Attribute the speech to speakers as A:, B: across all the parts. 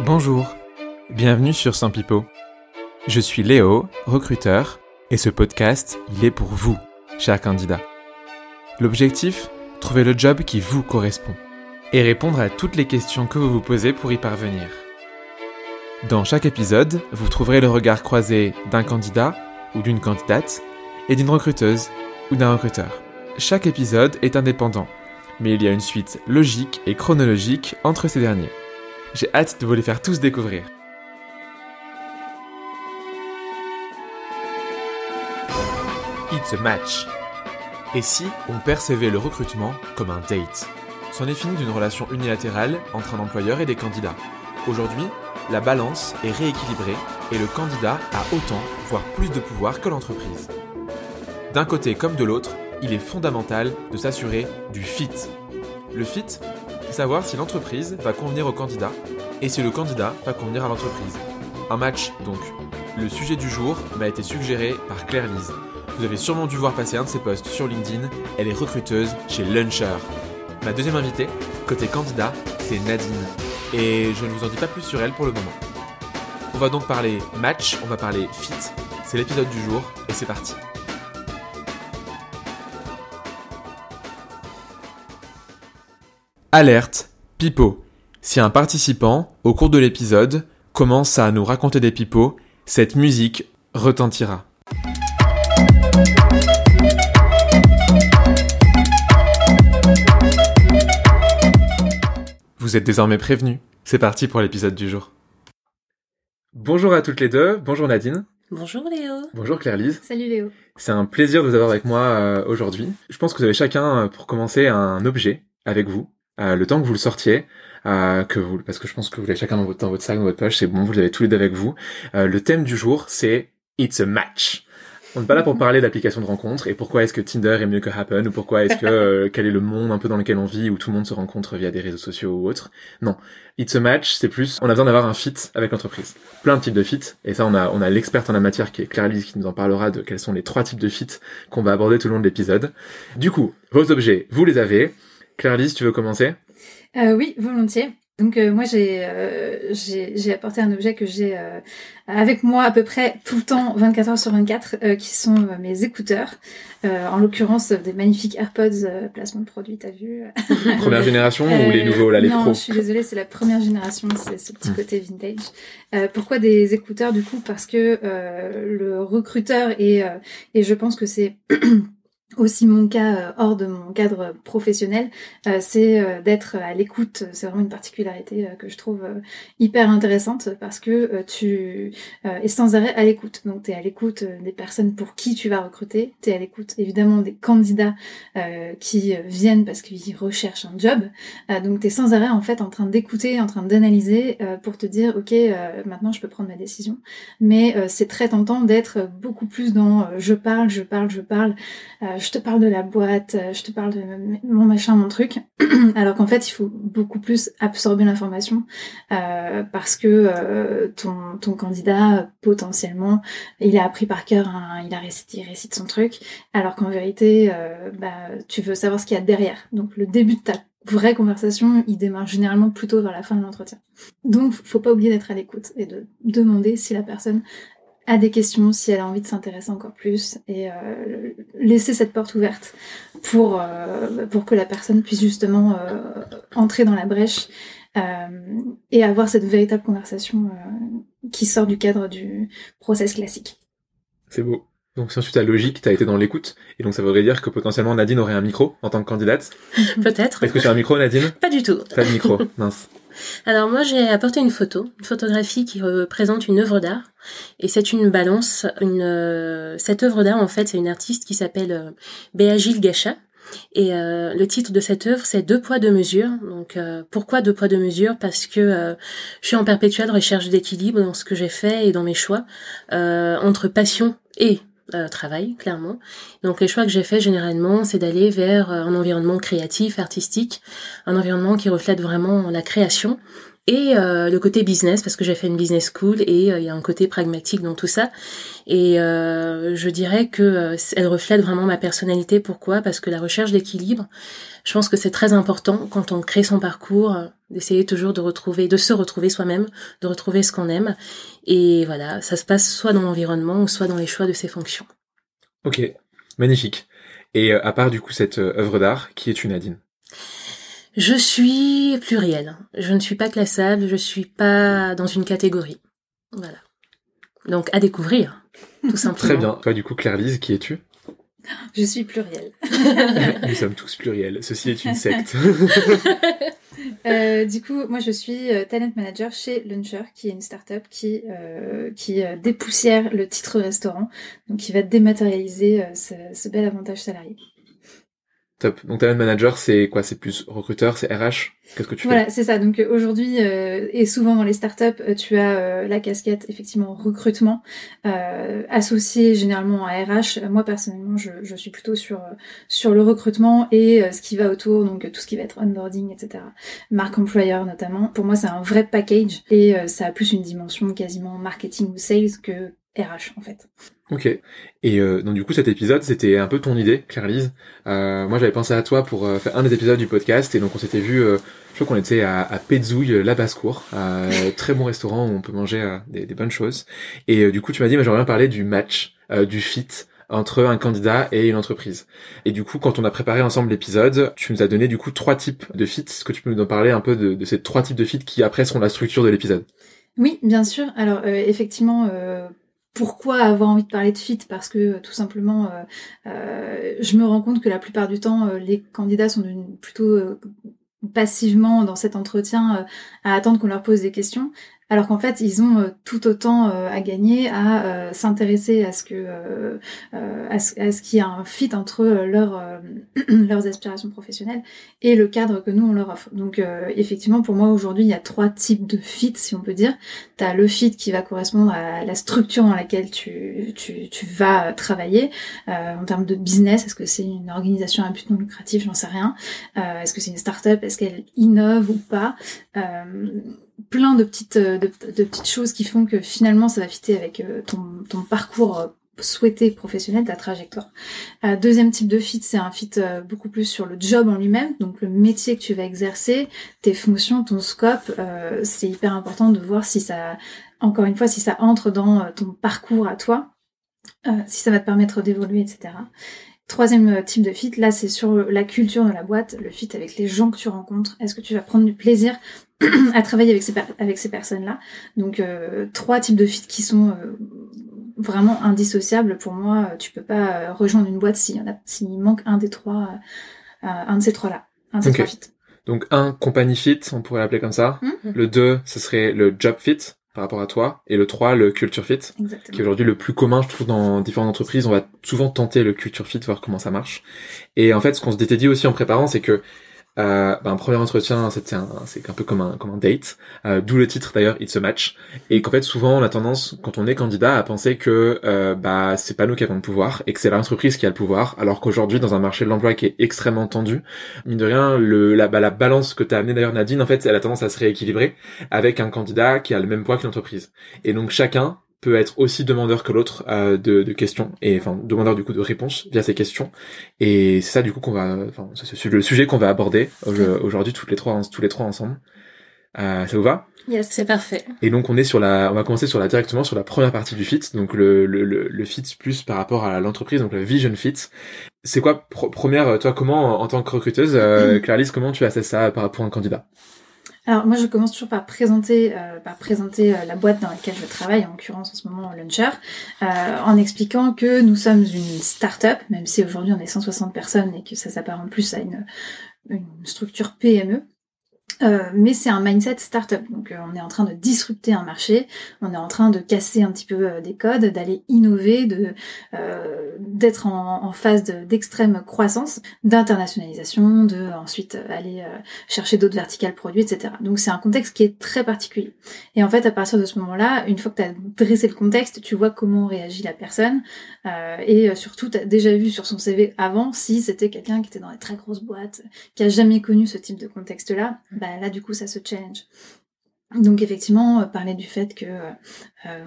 A: Bonjour, bienvenue sur Saint Pipo. Je suis Léo, recruteur, et ce podcast, il est pour vous, chers candidats. L'objectif Trouver le job qui vous correspond et répondre à toutes les questions que vous vous posez pour y parvenir. Dans chaque épisode, vous trouverez le regard croisé d'un candidat ou d'une candidate et d'une recruteuse ou d'un recruteur. Chaque épisode est indépendant, mais il y a une suite logique et chronologique entre ces derniers. J'ai hâte de vous les faire tous découvrir. It's a match. Et si on percevait le recrutement comme un date? C'en est fini d'une relation unilatérale entre un employeur et des candidats. Aujourd'hui, la balance est rééquilibrée et le candidat a autant, voire plus de pouvoir que l'entreprise. D'un côté comme de l'autre, il est fondamental de s'assurer du fit. Le fit, savoir si l'entreprise va convenir au candidat et si le candidat va convenir à l'entreprise. Un match donc. Le sujet du jour m'a été suggéré par Claire Lise. Vous avez sûrement dû voir passer un de ses posts sur LinkedIn, elle est recruteuse chez Luncher. Ma deuxième invitée, côté candidat, c'est Nadine. Et je ne vous en dis pas plus sur elle pour le moment. On va donc parler match, on va parler fit. C'est l'épisode du jour et c'est parti. Alerte, pipeau. Si un participant, au cours de l'épisode, commence à nous raconter des pipeaux, cette musique retentira. Vous êtes désormais prévenus. C'est parti pour l'épisode du jour. Bonjour à toutes les deux. Bonjour Nadine.
B: Bonjour Léo.
A: Bonjour Claire-Lise.
C: Salut Léo.
A: C'est un plaisir de vous avoir avec moi euh, aujourd'hui. Je pense que vous avez chacun, euh, pour commencer, un objet avec vous. Euh, le temps que vous le sortiez, euh, que vous, parce que je pense que vous l'avez chacun dans votre, dans votre sac, dans votre poche, c'est bon, vous l'avez tous les deux avec vous. Euh, le thème du jour, c'est It's a match. On n'est pas là pour parler d'applications de rencontres et pourquoi est-ce que Tinder est mieux que Happen ou pourquoi est-ce que euh, quel est le monde un peu dans lequel on vit où tout le monde se rencontre via des réseaux sociaux ou autres. Non, It's a match, c'est plus on a besoin d'avoir un fit avec l'entreprise. Plein de types de fit et ça on a on a l'experte en la matière qui est Claire Lise qui nous en parlera de quels sont les trois types de fit qu'on va aborder tout le long de l'épisode. Du coup, vos objets, vous les avez. Claire Lise, tu veux commencer?
C: Euh, oui, volontiers. Donc euh, moi j'ai euh, j'ai j'ai apporté un objet que j'ai euh, avec moi à peu près tout le temps 24 heures sur 24 euh, qui sont mes écouteurs en l'occurrence des magnifiques AirPods placement de produit t'as vu
A: Première génération ou les nouveaux là, les
C: non,
A: pros
C: je suis désolée, c'est la première génération, c'est ce petit
A: Hmm.
C: côté vintage. Pourquoi des écouteurs du coup? Parce que le recruteur et euh, et je pense que c'est aussi mon cas euh, hors de mon cadre professionnel, euh, c'est euh, d'être à l'écoute. C'est vraiment une particularité que je trouve hyper intéressante parce que tu es sans arrêt à l'écoute. Donc tu es à l'écoute des personnes pour qui tu vas recruter, tu es à l'écoute évidemment des candidats qui viennent parce qu'ils recherchent un job. Donc tu es sans arrêt en fait en train d'écouter, en train d'analyser pour te dire ok maintenant je peux prendre ma décision. Mais c'est très tentant d'être beaucoup plus dans je parle, je parle, je parle, je te parle de la boîte, euh, je te parle de mon machin, mon truc. Alors qu'en fait il faut beaucoup plus absorber l'information euh, parce que euh, ton, candidat potentiellement il a appris par cœur, il a récité, il récite son truc alors qu'en vérité, bah, tu veux savoir ce qu'il y a derrière. Donc le début de ta vraie conversation, il démarre généralement plutôt vers la fin de l'entretien. Donc faut pas oublier d'être à l'écoute et de demander si la personne a des questions, si elle a envie de s'intéresser encore plus et laisser cette porte ouverte pour euh, pour que la personne puisse justement euh, entrer dans la brèche euh, et avoir cette véritable conversation euh, qui sort du cadre du process classique.
A: C'est beau. Donc si ensuite ta logique, t'as été dans l'écoute, et donc ça voudrait dire que potentiellement Nadine aurait un micro en tant que candidate.
B: Peut-être.
A: Est-ce que tu as un micro Nadine?
B: Pas du tout.
A: Pas de micro, mince.
B: Alors moi j'ai apporté une photo, une photographie qui représente une œuvre d'art et c'est une balance. Une euh, cette œuvre d'art en fait c'est une artiste qui s'appelle euh, Béa Gilles Gachat et euh, le titre de cette œuvre c'est Deux poids deux mesures. Donc pourquoi deux poids deux mesures? Parce que je suis en perpétuelle recherche d'équilibre dans ce que j'ai fait et dans mes choix entre passion et euh, travail, clairement. Donc les choix que j'ai faits généralement, c'est d'aller vers euh, un environnement créatif, artistique, un environnement qui reflète vraiment la création et euh, le côté business parce que j'ai fait une business school et euh, il y a un côté pragmatique dans tout ça. Et euh, je dirais que elle reflète vraiment ma personnalité. Pourquoi? Parce que la recherche d'équilibre je pense que c'est très important quand on crée son parcours d'essayer toujours de retrouver de se retrouver soi-même de retrouver ce qu'on aime. Et voilà ça se passe soit dans l'environnement ou soit dans les choix de ses fonctions.
A: Ok magnifique. Et à part du coup cette œuvre d'art qui est une Nadine?
B: Je suis plurielle. Je ne suis pas classable, je suis pas dans une catégorie. Voilà. Donc à découvrir, tout simplement.
A: Très bien. Toi, du coup, Claire-Lise, qui es-tu?
C: Je suis plurielle.
A: Nous sommes tous pluriels. Ceci est une secte.
C: euh, du coup, moi, je suis euh, talent manager chez Luncher, qui est une startup qui euh, qui euh, dépoussière le titre restaurant, donc qui va dématérialiser ce, ce bel avantage salarié.
A: Top. Donc talent manager, c'est quoi? C'est plus recruteur, c'est RH Qu'est-ce que tu
C: fais? Voilà, c'est ça. Donc euh, aujourd'hui, euh, et souvent dans les startups, euh, tu as euh, la casquette effectivement recrutement, associée généralement à RH. Moi personnellement, je, je suis plutôt sur sur le recrutement et ce qui va autour, donc tout ce qui va être onboarding, etc. Marque employeur notamment. Pour moi, c'est un vrai package et ça a plus une dimension quasiment marketing ou sales que RH en fait.
A: Ok. Et euh, donc du coup cet épisode c'était un peu ton idée, Claire-Lise. Euh, moi j'avais pensé à toi pour euh, faire un des épisodes du podcast et donc on s'était vu, euh, je crois qu'on était à, à Petzouille, la basse-cour, très bon restaurant où on peut manger des, des, bonnes choses. Et du coup tu m'as dit, mais j'aimerais bien parler du match, du fit entre un candidat et une entreprise. Et du coup, quand on a préparé ensemble l'épisode, tu nous as donné du coup trois types de fit. Est-ce que tu peux nous en parler un peu de, de ces trois types de fit qui après seront la structure de l'épisode?
C: Oui, bien sûr. Alors euh, effectivement, euh, pourquoi avoir envie de parler de fit Parce que euh, tout simplement, euh, euh, je me rends compte que la plupart du temps, les candidats sont plutôt passivement dans cet entretien à attendre qu'on leur pose des questions alors qu'en fait ils ont euh, tout autant euh, à gagner à euh, s'intéresser à ce que à ce, qu'il y a un fit entre leurs leurs aspirations professionnelles et le cadre que nous on leur offre. Donc effectivement pour moi aujourd'hui il y a trois types de fit si on peut dire. Tu as le fit qui va correspondre à la structure dans laquelle tu vas travailler en termes de business. Est-ce que c'est une organisation à but non lucratif? J'en sais rien. Est-ce que c'est une start-up? Est-ce qu'elle innove ou pas? Plein de petites, euh, petites choses qui font que finalement ça va fitter avec euh, ton, ton parcours euh, souhaité professionnel, ta trajectoire. deuxième type de fit, c'est un fit beaucoup plus sur le job en lui-même, donc le métier que tu vas exercer, tes fonctions, ton scope. c'est hyper important de voir si ça, encore une fois, si ça entre dans ton parcours à toi, si ça va te permettre d'évoluer, etc. Troisième type de fit, là c'est sur la culture de la boîte, le fit avec les gens que tu rencontres. Est-ce que tu vas prendre du plaisir à travailler avec ces, avec ces personnes-là? Donc euh, trois types de fit qui sont euh, vraiment indissociables. Pour moi, tu peux pas euh, rejoindre une boîte s'il y en a, s'il manque un des trois, un de ces trois-là, un de ces trois fits.
A: Donc un company fit, on pourrait l'appeler comme ça. Hmm. Le deux, ce serait le job fit par rapport à toi. Et le 3, le culture fit, qui est aujourd'hui le plus commun, je trouve, dans différentes entreprises. On va souvent tenter le culture fit, voir comment ça marche. Et en fait, ce qu'on s'était dit aussi en préparant, c'est que euh, bah, un premier entretien, c'est un, c'est un peu comme un, comme un date, euh, d'où le titre d'ailleurs, It's a Match, et qu'en fait souvent on a tendance, quand on est candidat, à penser que euh, bah c'est pas nous qui avons le pouvoir et que c'est l'entreprise qui a le pouvoir, alors qu'aujourd'hui dans un marché de l'emploi qui est extrêmement tendu, mine de rien, le, la, bah, la balance que t'as amené d'ailleurs Nadine, en fait, elle a tendance à se rééquilibrer avec un candidat qui a le même poids que l'entreprise. Et donc chacun peut être aussi demandeur que l'autre euh, de, de, questions et enfin demandeur du coup de réponses via ces questions. Et c'est ça du coup qu'on va enfin c'est le sujet qu'on va aborder aujourd'hui toutes les trois tous les trois ensemble. Euh, ça vous va?
B: Yes, c'est parfait.
A: Et donc on est sur la, on va commencer sur la directement sur la première partie du fit, donc le le, le, fit plus par rapport à l'entreprise, donc le vision fit. C'est quoi première, toi comment en tant que recruteuse, euh, Clarisse, comment tu assesses ça par rapport à un candidat?
C: Alors moi je commence toujours par présenter, euh, par présenter euh, la boîte dans laquelle je travaille, en l'occurrence en ce moment Launcher, euh, en expliquant que nous sommes une start-up, même si aujourd'hui on est 160 personnes et que ça s'apparente plus à une, une structure PME. Euh, mais c'est un mindset startup. Donc euh, on est en train de disrupter un marché, on est en train de casser un petit peu euh, des codes, d'aller innover, de d'être en, en, phase d'extrême croissance, d'internationalisation, de ensuite aller chercher d'autres verticales produits, etc. Donc c'est un contexte qui est très particulier. Et en fait à partir de ce moment-là, une fois que tu as dressé le contexte, tu vois comment réagit la personne et surtout tu as déjà vu sur son CV avant si c'était quelqu'un qui était dans des très grosses boîtes, qui a jamais connu ce type de contexte-là. Bah, là du coup ça se challenge. Donc effectivement, parler du fait que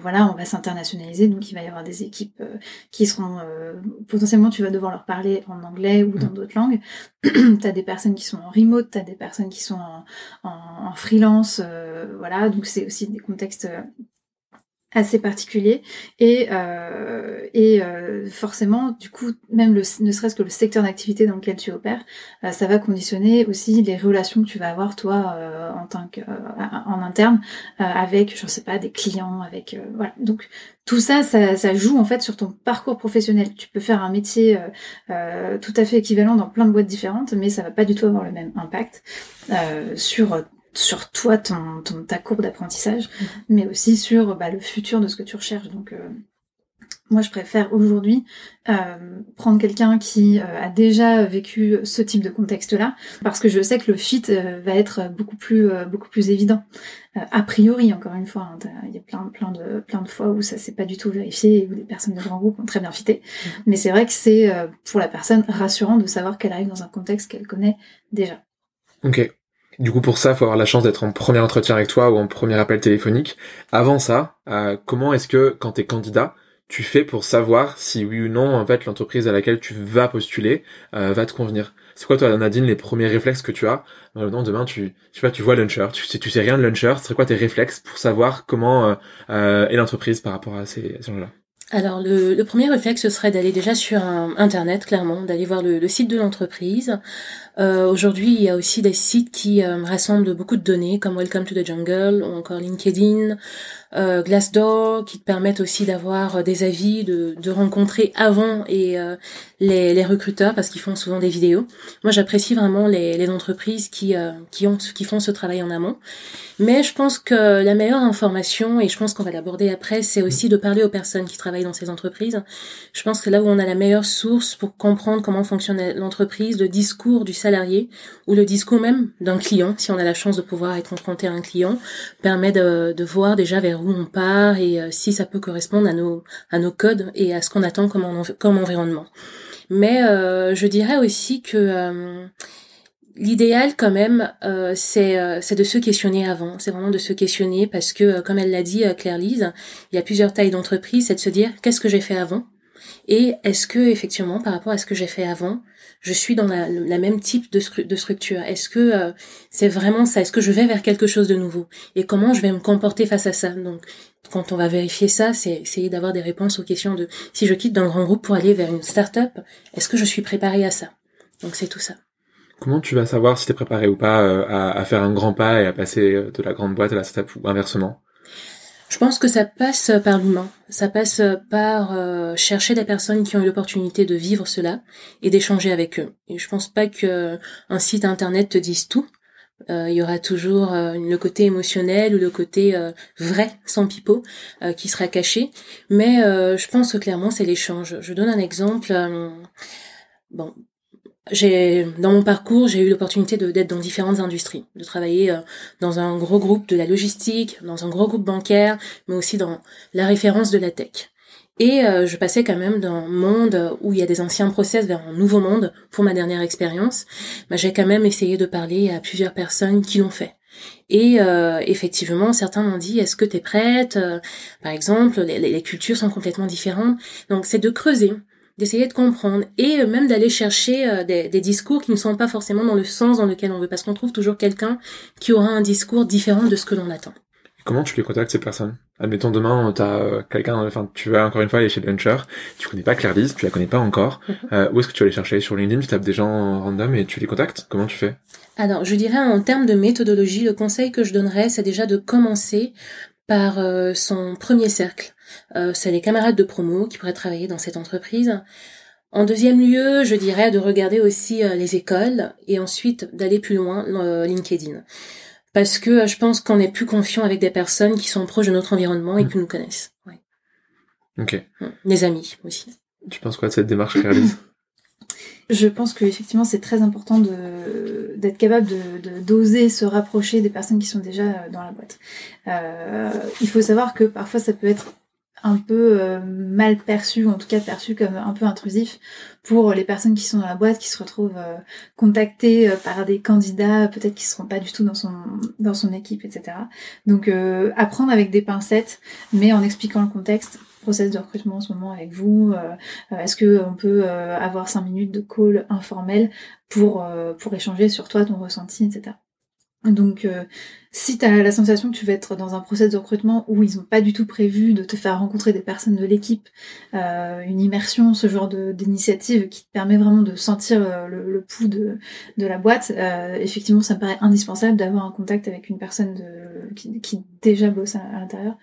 C: voilà, on va s'internationaliser, donc il va y avoir des équipes qui seront potentiellement tu vas devoir leur parler en anglais ou dans mmh. d'autres langues. t'as des personnes qui sont en remote, t'as des personnes qui sont en, en, en freelance, voilà, donc c'est aussi des contextes assez particulier et euh, et euh, forcément du coup même le, ne serait-ce que le secteur d'activité dans lequel tu opères euh, ça va conditionner aussi les relations que tu vas avoir toi en tant que en interne avec je sais pas des clients avec voilà donc tout ça, ça, ça joue en fait sur ton parcours professionnel. Tu peux faire un métier tout à fait équivalent dans plein de boîtes différentes, mais ça va pas du tout avoir le même impact sur sur toi, ton, ta courbe d'apprentissage, mm-hmm. mais aussi sur bah, le futur de ce que tu recherches. Donc, euh, moi, je préfère aujourd'hui euh, prendre quelqu'un qui euh, a déjà vécu ce type de contexte-là, parce que je sais que le fit va être beaucoup plus beaucoup plus évident. a priori, encore une fois, hein, il y a plein plein de plein de fois où ça s'est pas du tout vérifié et où les personnes de grand groupe ont très bien fité. Mm-hmm. Mais c'est vrai que c'est pour la personne rassurant de savoir qu'elle arrive dans un contexte qu'elle connaît déjà.
A: Ok. Du coup, pour ça, faut avoir la chance d'être en premier entretien avec toi ou en premier appel téléphonique. Avant ça, euh, comment est-ce que, quand tu es candidat, tu fais pour savoir si oui ou non, en fait, l'entreprise à laquelle tu vas postuler euh, va te convenir? C'est quoi, toi, Nadine, les premiers réflexes que tu as? Non, demain, tu, je sais pas, tu vois Luncher, tu sais, tu sais rien de Luncher. Ce serait quoi tes réflexes pour savoir comment euh, est l'entreprise par rapport à ces, gens-là?
B: Alors le, premier réflexe ce serait d'aller déjà sur internet clairement, d'aller voir le, le site de l'entreprise, euh, Aujourd'hui, il y a aussi des sites qui euh, rassemblent beaucoup de données, comme Welcome to the Jungle ou encore LinkedIn, euh, Glassdoor, qui te permettent aussi d'avoir euh, des avis, de, de rencontrer avant et euh, les, les, recruteurs parce qu'ils font souvent des vidéos. Moi, j'apprécie vraiment les, les entreprises qui qui ont qui font ce travail en amont. Mais je pense que la meilleure information, et je pense qu'on va l'aborder après, c'est aussi de parler aux personnes qui travaillent dans ces entreprises. Je pense que là où on a la meilleure source pour comprendre comment fonctionne l'entreprise, le discours du salarié ou le discours même d'un client, si on a la chance de pouvoir être confronté à un client, permet de, de voir déjà vers où on part et euh, si ça peut correspondre à nos, à nos codes et à ce qu'on attend comme, comme environnement. Mais euh, je dirais aussi que euh, L'idéal quand même, euh, c'est euh, de se questionner avant. C'est vraiment de se questionner parce que, euh, comme elle l'a dit, Claire Lise, il y a plusieurs tailles d'entreprise. C'est de se dire qu'est-ce que j'ai fait avant? Et est-ce que effectivement, par rapport à ce que j'ai fait avant, je suis dans la, même type de, structure? Est-ce que c'est vraiment ça? Est-ce que je vais vers quelque chose de nouveau? Et comment je vais me comporter face à ça? Donc, quand on va vérifier ça, c'est essayer d'avoir des réponses aux questions de si je quitte d'un grand groupe pour aller vers une start-up, est-ce que je suis préparée à ça? Donc c'est tout ça.
A: Comment tu vas savoir si tu es préparé ou pas euh, à, faire un grand pas et à passer euh, de la grande boîte à la step ou inversement?
B: Je pense que ça passe par l'humain. Ça passe par euh, chercher des personnes qui ont eu l'opportunité de vivre cela et d'échanger avec eux. Et je pense pas que un site internet te dise tout. Il y aura toujours le côté émotionnel ou le côté vrai, sans pipeau, qui sera caché. Mais je pense que clairement c'est l'échange. Je donne un exemple. bon, j'ai dans mon parcours, j'ai eu l'opportunité d'être dans différentes industries, de travailler euh, dans un gros groupe de la logistique, dans un gros groupe bancaire, mais aussi dans la référence de la tech. Et euh, je passais quand même d'un monde où il y a des anciens process vers un nouveau monde pour ma dernière expérience. Mais j'ai quand même essayé de parler à plusieurs personnes qui l'ont fait. Et euh, effectivement, certains m'ont dit est-ce que tu es prête Par exemple, les, cultures sont complètement différentes. Donc c'est de creuser, d'essayer de comprendre et euh, même d'aller chercher euh, des, des, discours qui ne sont pas forcément dans le sens dans lequel on veut, parce qu'on trouve toujours quelqu'un qui aura un discours différent de ce que l'on attend.
A: Comment tu les contactes ces personnes? Admettons demain, tu as euh, quelqu'un, enfin tu vas encore une fois aller chez Venture, tu connais pas Claire Lise, tu la connais pas encore. Mhm. où est-ce que tu vas les chercher? Sur LinkedIn, tu tapes des gens random et tu les contactes? Comment tu fais?
B: Alors, je dirais en termes de méthodologie, le conseil que je donnerais, c'est déjà de commencer par son premier cercle. Euh, c'est les camarades de promo qui pourraient travailler dans cette entreprise. En deuxième lieu, je dirais de regarder aussi euh, les écoles et ensuite d'aller plus loin, euh, LinkedIn. Parce que je pense qu'on est plus confiant avec des personnes qui sont proches de notre environnement et mmh. qui nous connaissent. Ouais.
A: Ok.
B: Mmh. Les amis aussi.
A: Tu penses quoi de cette démarche,
C: Je pense que effectivement c'est très important de d'être capable de d'oser se rapprocher des personnes qui sont déjà dans la boîte. Euh, il faut savoir que parfois ça peut être un peu euh, mal perçu, ou en tout cas perçu comme un peu intrusif pour les personnes qui sont dans la boîte, qui se retrouvent euh, contactées euh, par des candidats, peut-être qui seront pas du tout dans son dans son équipe, etc. Donc apprendre avec des pincettes, mais en expliquant le contexte. Process de recrutement en ce moment avec vous. Est-ce que on peut avoir cinq minutes de call informel pour pour échanger sur toi, ton ressenti, etc. Donc, euh, si tu as la sensation que tu vas être dans un process de recrutement où ils n'ont pas du tout prévu de te faire rencontrer des personnes de l'équipe, euh, une immersion, ce genre d'initiative qui te permet vraiment de sentir euh, le, pouls de, de, la boîte, effectivement, ça me paraît indispensable d'avoir un contact avec une personne qui, qui déjà bosse à l'intérieur,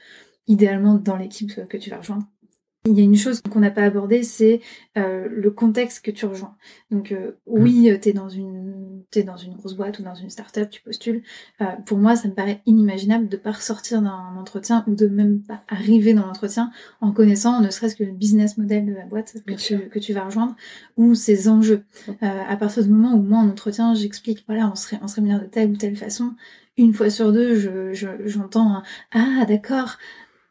C: idéalement dans l'équipe que tu vas rejoindre. Il y a une chose qu'on n'a pas abordée, c'est euh, le contexte que tu rejoins. Donc euh, oui, mm. tu es dans une es dans une grosse boîte ou dans une start-up, tu postules. Euh, pour moi, ça me paraît inimaginable de pas ressortir d'un entretien ou de même pas arriver dans l'entretien en connaissant ne serait-ce que le business model de la boîte que tu, que tu, vas rejoindre ou ses enjeux. à partir du moment où moi en entretien, j'explique voilà, on serait on serait de telle ou telle façon, une fois sur deux, je j'entends ah d'accord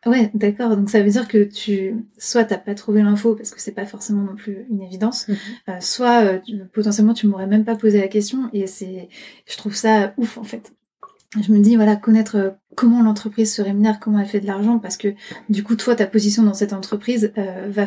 C: Ouais, d'accord. Donc ça veut dire que tu, soit t'as pas trouvé l'info parce que c'est pas forcément non plus une évidence, mhm. euh, soit euh, potentiellement tu m'aurais même pas posé la question et c'est, je trouve ça ouf en fait. Je me dis voilà connaître euh, comment l'entreprise se rémunère, comment elle fait de l'argent parce que du coup toi ta position dans cette entreprise va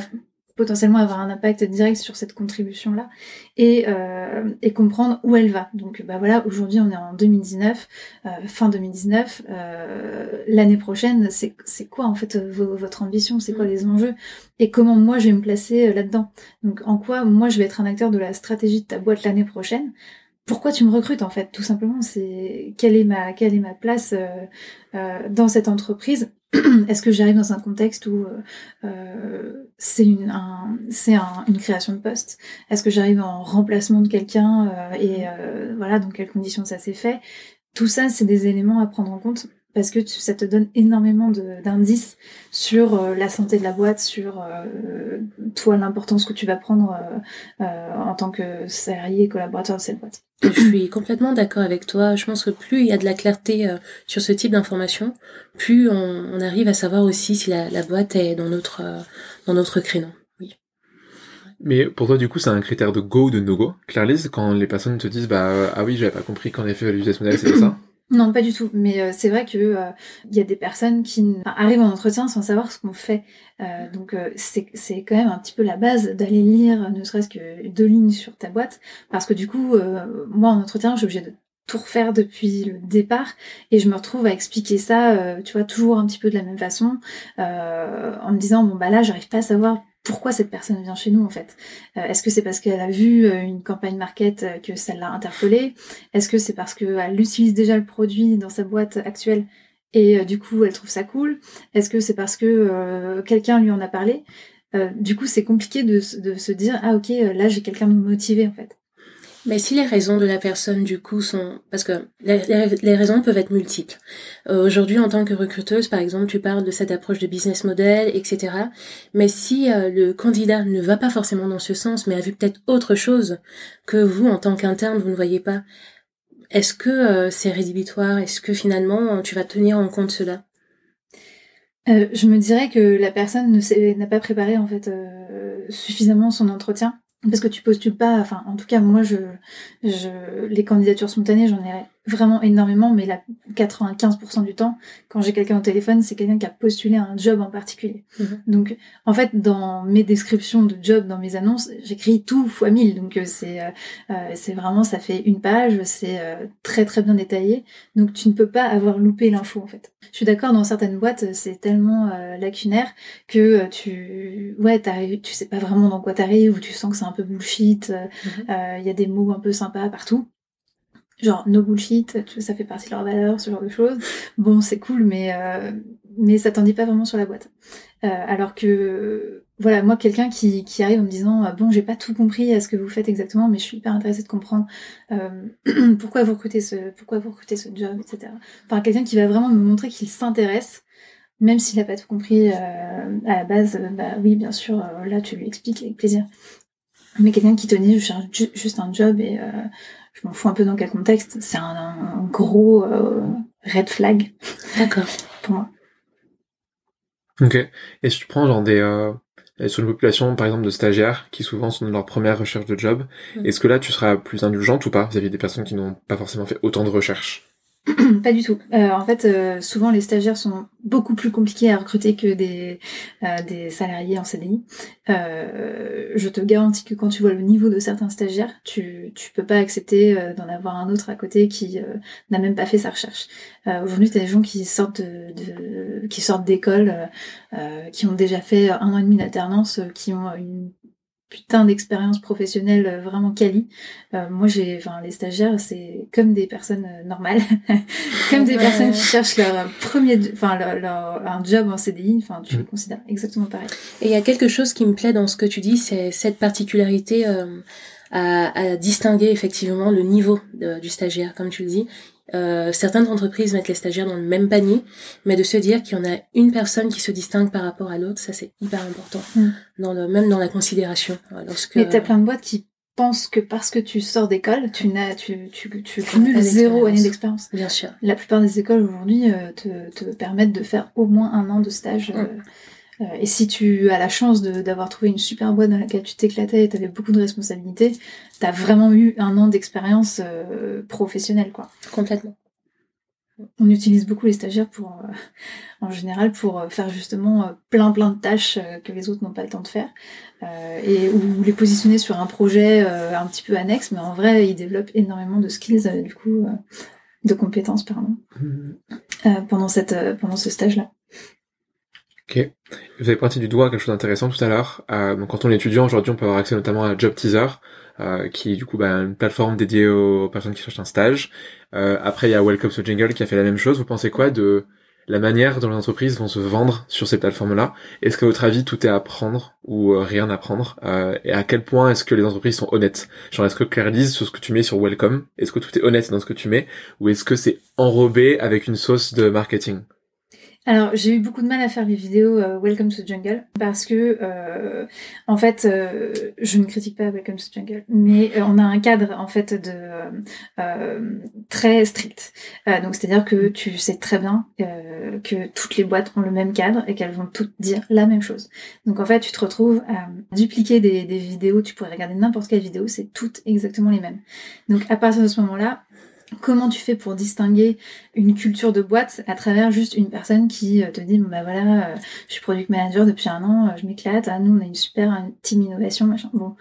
C: potentiellement avoir un impact direct sur cette contribution là et, euh, et comprendre où elle va. Donc bah voilà aujourd'hui on est en 2019 euh, fin 2019 euh, l'année prochaine c'est c'est quoi en fait votre ambition c'est quoi mm. les enjeux et comment moi je vais me placer euh, là dedans donc en quoi moi je vais être un acteur de la stratégie de ta boîte l'année prochaine? Pourquoi tu me recrutes en fait? Tout simplement c'est quelle est ma quelle est ma place euh, euh, dans cette entreprise est-ce que j'arrive dans un contexte où euh, euh c'est une un, une création de poste? Est-ce que j'arrive en remplacement de quelqu'un euh, et voilà dans quelles conditions ça s'est fait? Tout ça c'est des éléments à prendre en compte parce que ça te donne énormément d'indices sur euh, la santé de la boîte, sur euh, toi l'importance que tu vas prendre euh, en tant que salarié et collaborateur de cette boîte.
B: Je suis complètement d'accord avec toi. Je pense que plus il y a de la clarté sur ce type d'information, plus on, arrive à savoir aussi si la, boîte est dans notre dans notre créneau. Oui.
A: Mais pour toi, du coup, c'est un critère de go ou de no go, Claire-Lise, quand les personnes te disent, bah ah oui, j'avais pas compris qu'en effet le business model c'était ça?
C: Non, pas du tout. Mais euh, c'est vrai que euh, il y a des personnes qui arrivent en entretien sans savoir ce qu'on fait. Euh, donc c'est c'est quand même un petit peu la base d'aller lire, ne serait-ce que deux lignes sur ta boîte, parce que du coup, moi en entretien, je suis obligée de tout refaire depuis le départ et je me retrouve à expliquer ça, tu vois, toujours un petit peu de la même façon, en me disant bon bah là, j'arrive pas à savoir pourquoi cette personne vient chez nous en fait. Euh, Est-ce que c'est parce qu'elle a vu euh, une campagne market euh, que ça l'a interpellée? Est-ce que c'est parce qu'elle utilise déjà le produit dans sa boîte actuelle et du coup elle trouve ça cool? Est-ce que c'est parce que quelqu'un lui en a parlé? Du coup c'est compliqué de, de, se dire ah ok là j'ai quelqu'un de motivé en fait.
B: Mais si les raisons de la personne, du coup, sont... Parce que les, raisons peuvent être multiples. Euh, aujourd'hui, en tant que recruteuse, par exemple, tu parles de cette approche de business model, etc. Mais si euh, le candidat ne va pas forcément dans ce sens, mais a vu peut-être autre chose que vous, en tant qu'interne, vous ne voyez pas, est-ce que euh, c'est rédhibitoire? Est-ce que finalement, tu vas tenir en compte cela?
C: Je me dirais que la personne ne n'a pas préparé, en fait, suffisamment son entretien parce que tu postules pas, enfin en tout cas moi je, je les candidatures spontanées j'en ai vraiment énormément, mais la 95% du temps, quand j'ai quelqu'un au téléphone, c'est quelqu'un qui a postulé un job en particulier. Mhm. Donc, en fait, dans mes descriptions de job, dans mes annonces, j'écris tout fois mille. Donc, euh, c'est euh, euh, c'est vraiment, ça fait une page, c'est très très bien détaillé. Donc, tu ne peux pas avoir loupé l'info, en fait. Je suis d'accord, dans certaines boîtes, c'est tellement lacunaire que tu, ouais, tu sais pas vraiment dans quoi t'arrives, ou tu sens que c'est un peu bullshit. Mhm. Il y a des mots un peu sympas partout genre no bullshit, ça fait partie de leur valeur, ce genre de choses. Bon, c'est cool, mais euh, mais ça t'en dit pas vraiment sur la boîte. Euh, alors que voilà, moi quelqu'un qui, qui arrive en me disant ah, bon, j'ai pas tout compris à ce que vous faites exactement, mais je suis hyper intéressée de comprendre euh, pourquoi vous recrutez ce pourquoi vous recrutez ce job, etc. Enfin, quelqu'un qui va vraiment me montrer qu'il s'intéresse. Même s'il n'a pas tout compris à la base, bah oui, bien sûr, là tu lui expliques avec plaisir. Mais quelqu'un qui te dit je cherche juste un job et je m'en fous un peu dans quel contexte. C'est un, gros euh, red flag.
B: D'accord.
C: Pour moi.
A: Ok. Et si tu prends genre des euh, sur une population par exemple de stagiaires qui souvent sont dans leur première recherche de job,
B: Mm.
A: est-ce que là tu seras plus indulgente ou pas vis-à-vis des personnes qui n'ont pas forcément fait autant de recherches?
C: Pas du tout. Euh, en fait, euh, souvent les stagiaires sont beaucoup plus compliqués à recruter que des euh, salariés en CDI. Euh, je te garantis que quand tu vois le niveau de certains stagiaires, tu tu peux pas accepter d'en avoir un autre à côté qui n'a même pas fait sa recherche. Aujourd'hui, t'as des gens qui sortent de, qui sortent d'école, qui ont déjà fait un an et demi d'alternance, qui ont une putain d'expérience professionnelle euh, vraiment quali. Euh, moi, j'ai, enfin, les stagiaires, c'est comme des personnes euh, normales, comme des
B: Ouais.
C: personnes qui cherchent leur premier, enfin, leur, leur- un job en CDI. Enfin, tu
A: Mm.
C: le considères exactement pareil.
B: Et il y a quelque chose qui me plaît dans ce que tu dis, c'est cette particularité euh, à, à distinguer effectivement le niveau de- du stagiaire, comme tu le dis. Euh, certaines entreprises mettent les stagiaires dans le même panier, mais de se dire qu'il y en a une personne qui se distingue par rapport à l'autre, ça c'est hyper important,
C: Mm.
B: dans le même dans la considération. euh, Lorsque
C: Mais t'as plein de boîtes qui pensent que parce que tu sors d'école, tu n'as, tu, tu, cumules zéro année d'expérience.
B: bien sûr.
C: La plupart des écoles aujourd'hui euh, te, te permettent de faire au moins un an de stage. euh. Euh, et si tu as la chance de- d'avoir trouvé une super boîte dans laquelle tu t'éclatais et tu avais beaucoup de responsabilités, t'as vraiment eu un an d'expérience euh, professionnelle, quoi.
B: Complètement.
C: On utilise beaucoup les stagiaires pour, euh, en général, pour faire justement euh, plein plein de tâches euh, que les autres n'ont pas le temps de faire, euh, et ou les positionner sur un projet euh, un petit peu annexe, mais en vrai, ils développent énormément de skills, euh, du coup, euh, de compétences, pardon, euh, pendant cette, euh, pendant ce stage-là.
A: Ok. Vous avez pointé du doigt quelque chose d'intéressant tout à l'heure. Euh, donc quand on est étudiant aujourd'hui, on peut avoir accès notamment à Job Teaser, euh, qui est du coup bah, une plateforme dédiée aux personnes qui cherchent un stage. Euh, après, il y a Welcome to Jingle qui a fait la même chose. Vous pensez quoi de la manière dont les entreprises vont se vendre sur ces plateformes-là? Est-ce qu'à votre avis, tout est à prendre ou euh, rien à prendre Et à quel point est-ce que les entreprises sont honnêtes? Genre, est-ce que Claire lise sur ce que tu mets sur Welcome Est-ce que tout est honnête dans ce que tu mets? Ou est-ce que c'est enrobé avec une sauce de marketing?
C: Alors, j'ai eu beaucoup de mal à faire les vidéos euh, Welcome to Jungle parce que, euh, en fait, euh, je ne critique pas Welcome to Jungle, mais on a un cadre en fait de très strict. Donc, c'est-à-dire que tu sais très bien que toutes les boîtes ont le même cadre et qu'elles vont toutes dire la même chose. Donc, en fait, tu te retrouves à dupliquer des, des vidéos. Tu pourrais regarder n'importe quelle vidéo, c'est toutes exactement les mêmes. Donc, à partir de ce moment-là. Comment tu fais pour distinguer une culture de boîte à travers juste une personne qui euh, te dit bon bah voilà euh, je suis product manager depuis un an euh, je m'éclate ah, nous on a une super team innovation machin. Bon.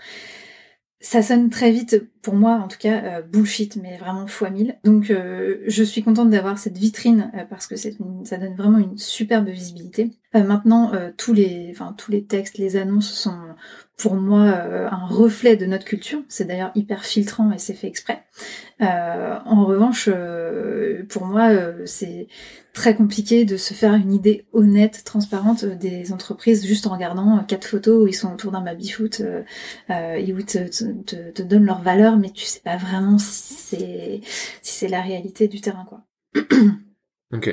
C: Ça sonne très vite pour moi en tout cas bullshit mais vraiment fois mille. Donc je suis contente d'avoir cette vitrine parce que ça donne vraiment une superbe visibilité. Maintenant tous les tous les textes les annonces sont pour moi euh, un reflet de notre culture c'est d'ailleurs hyper filtrant et c'est fait exprès euh, en revanche, euh, pour moi, c'est très compliqué de se faire une idée honnête, transparente des entreprises juste en regardant quatre photos où ils sont autour d'un baby-foot euh, et où te, te, te, te donnent leur valeur, mais tu sais pas vraiment si c'est si la réalité du terrain, quoi.
A: Ok.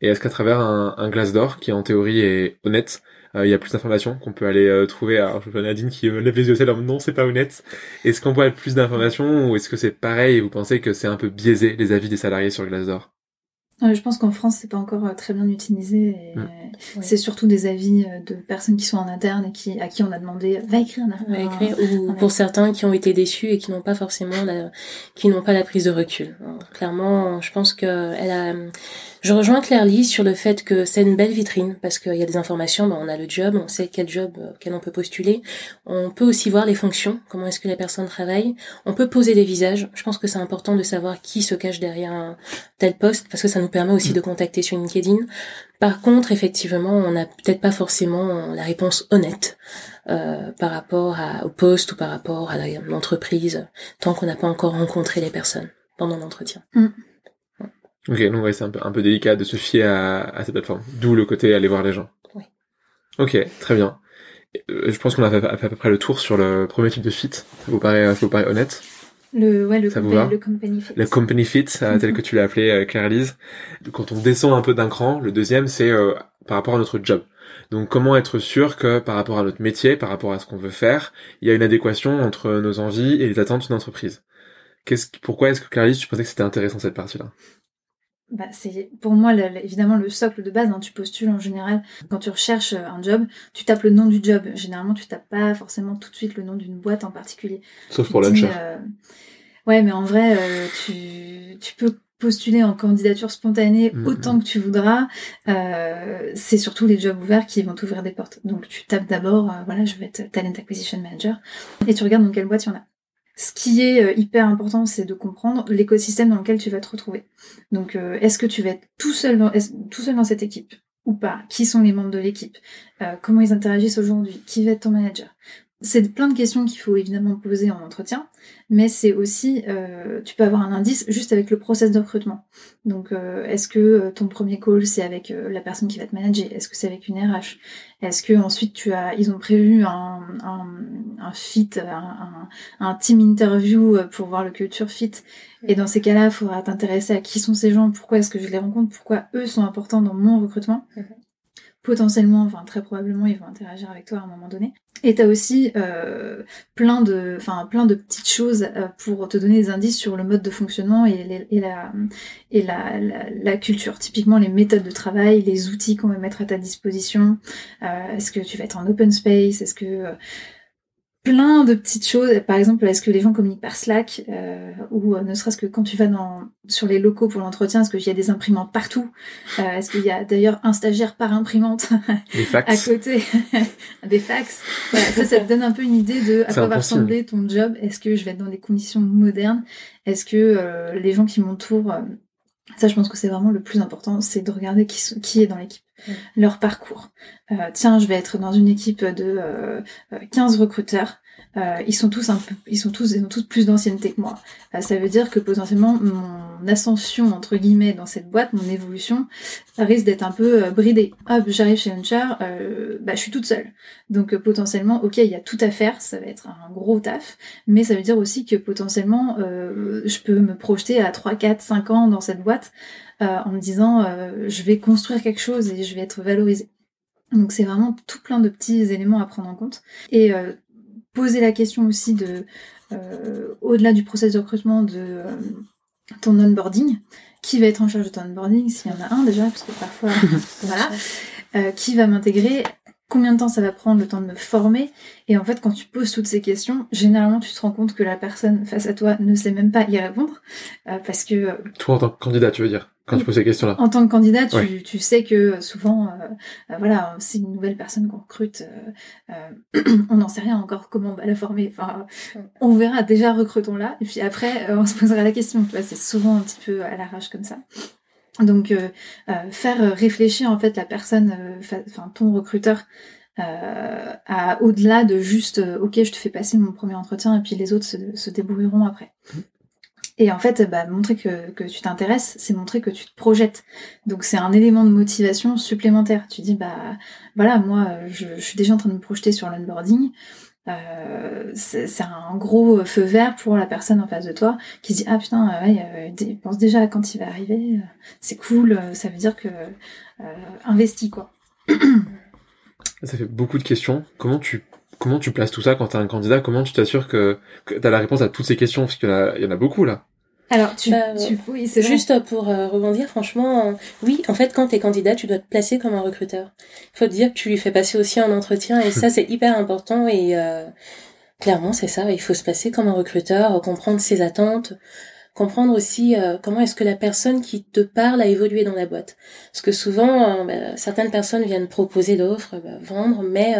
A: Et est-ce qu'à travers un, un glace d'or, qui en théorie est honnête, il y a plus d'informations qu'on peut aller euh, trouver Alors je vois Nadine qui euh, lève les yeux au ciel non, c'est pas honnête. Est-ce qu'on avoir plus d'informations ou est-ce que c'est pareil et vous pensez que c'est un peu biaisé les avis des salariés sur glace d'or
C: Euh, je pense qu'en France, c'est pas encore euh, très bien utilisé. Euh,
B: Oui.
C: C'est surtout des avis euh, de personnes qui sont en interne et qui à qui on a demandé va écrire un,
B: écrire, ou pour certains qui ont été déçus et qui n'ont pas forcément la, qui n'ont pas la prise de recul. Alors, Clairement, je pense que elle a, je rejoins Claire Lise sur le fait que c'est une belle vitrine parce qu'il y a des informations, ben, on a le job, on sait quel job euh, auquel on peut postuler. On peut aussi voir les fonctions, comment est-ce que la personne travaille. On peut poser des visages. Je pense que c'est important de savoir qui se cache derrière un tel poste parce que ça nous permet aussi de contacter sur LinkedIn. Par contre, effectivement, on n'a peut-être pas forcément la réponse honnête euh, par rapport au poste ou par rapport à l'entreprise, tant qu'on n'a pas encore rencontré les personnes pendant l'entretien.
A: Ok, donc ouais, c'est un peu, un peu délicat de se fier à, à cette plateforme. D'où le côté aller voir les gens.
B: Oui.
A: Ok, très bien. Euh, je pense qu'on a fait, à peu près le tour sur le premier type de fit. Ça vous paraît, ça vous paraît honnête?
C: Le ouais le,
A: Ça va?
C: le company fit.
A: Le company fit, euh, tel
C: Mhm.
A: que tu l'as appelé euh, Claire-Lise. Quand on descend un peu d'un cran, le deuxième, c'est euh, par rapport à notre job. Donc comment être sûr que par rapport à notre métier, par rapport à ce qu'on veut faire, il y a une adéquation entre nos envies et les attentes d'une entreprise? Qu'est-ce, pourquoi est-ce que Claire-Lise, tu pensais que c'était intéressant cette partie-là?
C: Bah, c'est pour moi évidemment le socle de base. Hein, tu postules en général quand tu recherches un job, tu tapes le nom du job. Généralement, tu tapes pas forcément tout de suite le nom d'une boîte en particulier.
A: Sauf pour l'uncher. Euh...
C: Ouais, mais en vrai, euh, tu, tu peux postuler en candidature spontanée mm, autant mm. que tu voudras. Euh, c'est surtout les jobs ouverts qui vont t'ouvrir des portes. Donc tu tapes d'abord, euh, voilà, je vais être talent acquisition manager, et tu regardes dans quelle boîte il y en a. Ce qui est euh, hyper important, c'est de comprendre l'écosystème dans lequel tu vas te retrouver. Donc, est-ce que tu vas être tout seul dans, tout seul dans cette équipe ou pas? Qui sont les membres de l'équipe? Comment ils interagissent aujourd'hui? Qui va être ton manager? C'est plein de questions qu'il faut évidemment poser en entretien, mais c'est aussi, euh, tu peux avoir un indice juste avec le process de recrutement. Donc, euh, est-ce que euh, ton premier call c'est avec la personne qui va te manager? Est-ce que c'est avec une RH Est-ce que ensuite tu as, ils ont prévu un, un, un fit, un, un, team interview pour voir le culture fit? Et dans ces cas-là, il faudra t'intéresser à qui sont ces gens, pourquoi est-ce que je les rencontre, pourquoi eux sont importants dans mon recrutement? Potentiellement, enfin très probablement, ils vont interagir avec toi à un moment donné. Et t'as aussi euh, plein de, enfin plein de petites choses euh, pour te donner des indices sur le mode de fonctionnement et, la et la, la, culture. Typiquement les méthodes de travail, les outils qu'on va mettre à ta disposition. Euh, est-ce que tu vas être en open space? Est-ce que plein de petites choses. Par exemple, est-ce que les gens communiquent par Slack euh, ou euh, ne serait-ce que quand tu vas dans sur les locaux pour l'entretien, est-ce qu'il y a des imprimantes partout? Euh, Est-ce qu'il y a d'ailleurs un stagiaire par imprimante à côté? Des fax. ça, ça te donne un peu une idée de à quoi va ressembler ton job. Est-ce que je vais être dans des conditions modernes? Est-ce que les gens qui m'entourent ça, je pense que c'est vraiment le plus important, c'est de regarder qui, qui est dans l'équipe, leur parcours. Euh, tiens, je vais être dans une équipe de euh, 15 recruteurs. Euh, ils sont tous un peu, ils sont tous, ils ont tous plus d'ancienneté que moi. Euh, ça veut dire que potentiellement mon ascension entre guillemets dans cette boîte, mon évolution, risque d'être un peu euh, bridée. Hop, j'arrive chez Huncher, bah je suis toute seule. Donc potentiellement, ok, il y a tout à faire, ça va être un gros taf, mais ça veut dire aussi que potentiellement, je peux me projeter à 3, 4, 5 ans dans cette boîte en me disant, je vais construire quelque chose et je vais être valorisée. Donc c'est vraiment tout plein de petits éléments à prendre en compte. Et poser la question aussi de, euh, au-delà du process de recrutement, de euh, ton onboarding. Qui va être en charge de ton onboarding S'il y en a un déjà, parce que parfois, voilà. Euh, qui va m'intégrer combien de temps ça va prendre le temps de me former et en fait quand tu poses toutes ces questions généralement tu te rends compte que la personne face à toi ne sait même pas y répondre parce que
A: toi en tant que candidat tu veux dire? Quand tu poses ces questions-là.
C: En tant que candidat, tu, tu sais que euh, souvent, euh, euh, voilà, c'est une nouvelle personne qu'on recrute, on n'en sait rien encore comment on va la former. Enfin, on verra déjà recrutons-la, et puis après, on se posera la question. Tu vois, c'est souvent un petit peu à l'arrache comme ça. Donc, faire réfléchir en fait la personne, enfin ton recruteur, à au-delà de juste, ok, je te fais passer mon premier entretien, et puis les autres se, se débrouilleront après. Et en fait, bah, montrer que, que tu t'intéresses, c'est montrer que tu te projettes. Donc c'est un élément de motivation supplémentaire. Tu dis, bah voilà, moi, je, je suis déjà en train de me projeter sur l'onboarding. Euh, c'est un gros feu vert pour la personne en face de toi qui se dit ah putain ouais, euh, pense déjà à quand il va arriver c'est cool ça veut dire que euh, investis quoi
A: ça fait beaucoup de questions comment tu comment tu places tout ça quand tu es un candidat? Comment tu t'assures que, que tu as la réponse à toutes ces questions? Parce qu'il y, y, en a beaucoup là.
B: Alors, tu, bah, tu oui, c'est juste pour euh, rebondir, franchement, euh, oui, en fait, quand tu es candidat, tu dois te placer comme un recruteur. Il faut te dire que tu lui fais passer aussi un entretien, et ça, c'est hyper important. Et euh, clairement, c'est ça, il faut se passer comme un recruteur, comprendre ses attentes, comprendre aussi comment est-ce que la personne qui te parle a évolué dans la boîte. Parce que souvent, bah, certaines personnes viennent proposer l'offre, bah, vendre, mais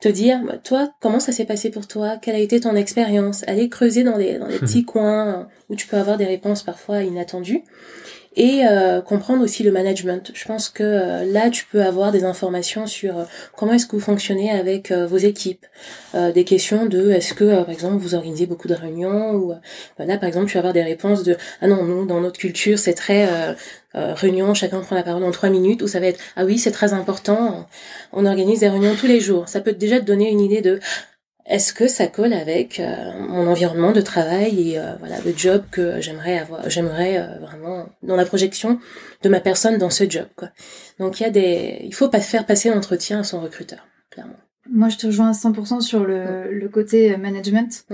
B: te dire, bah, toi, comment ça s'est passé pour toi? Quelle a été ton expérience? Aller creuser dans les, dans les petits coins où tu peux avoir des réponses parfois inattendues et euh, comprendre aussi le management. Je pense que euh, là, tu peux avoir des informations sur euh, comment est-ce que vous fonctionnez avec vos équipes, des questions de est-ce que, par exemple, vous organisez beaucoup de réunions ou là, par exemple, tu vas avoir des réponses de ah non, nous, dans notre culture, c'est très réunion, chacun prend la parole en trois minutes, ou ça va être ah oui, c'est très important, on organise des réunions tous les jours. Ça peut déjà te donner une idée de est-ce que ça colle avec euh, mon environnement de travail et euh, voilà le job que j'aimerais avoir j'aimerais euh, vraiment dans la projection de ma personne dans ce job quoi. Donc il y a des il faut pas faire passer l'entretien à son recruteur clairement.
C: Moi, je te rejoins à 100% sur le, le côté management.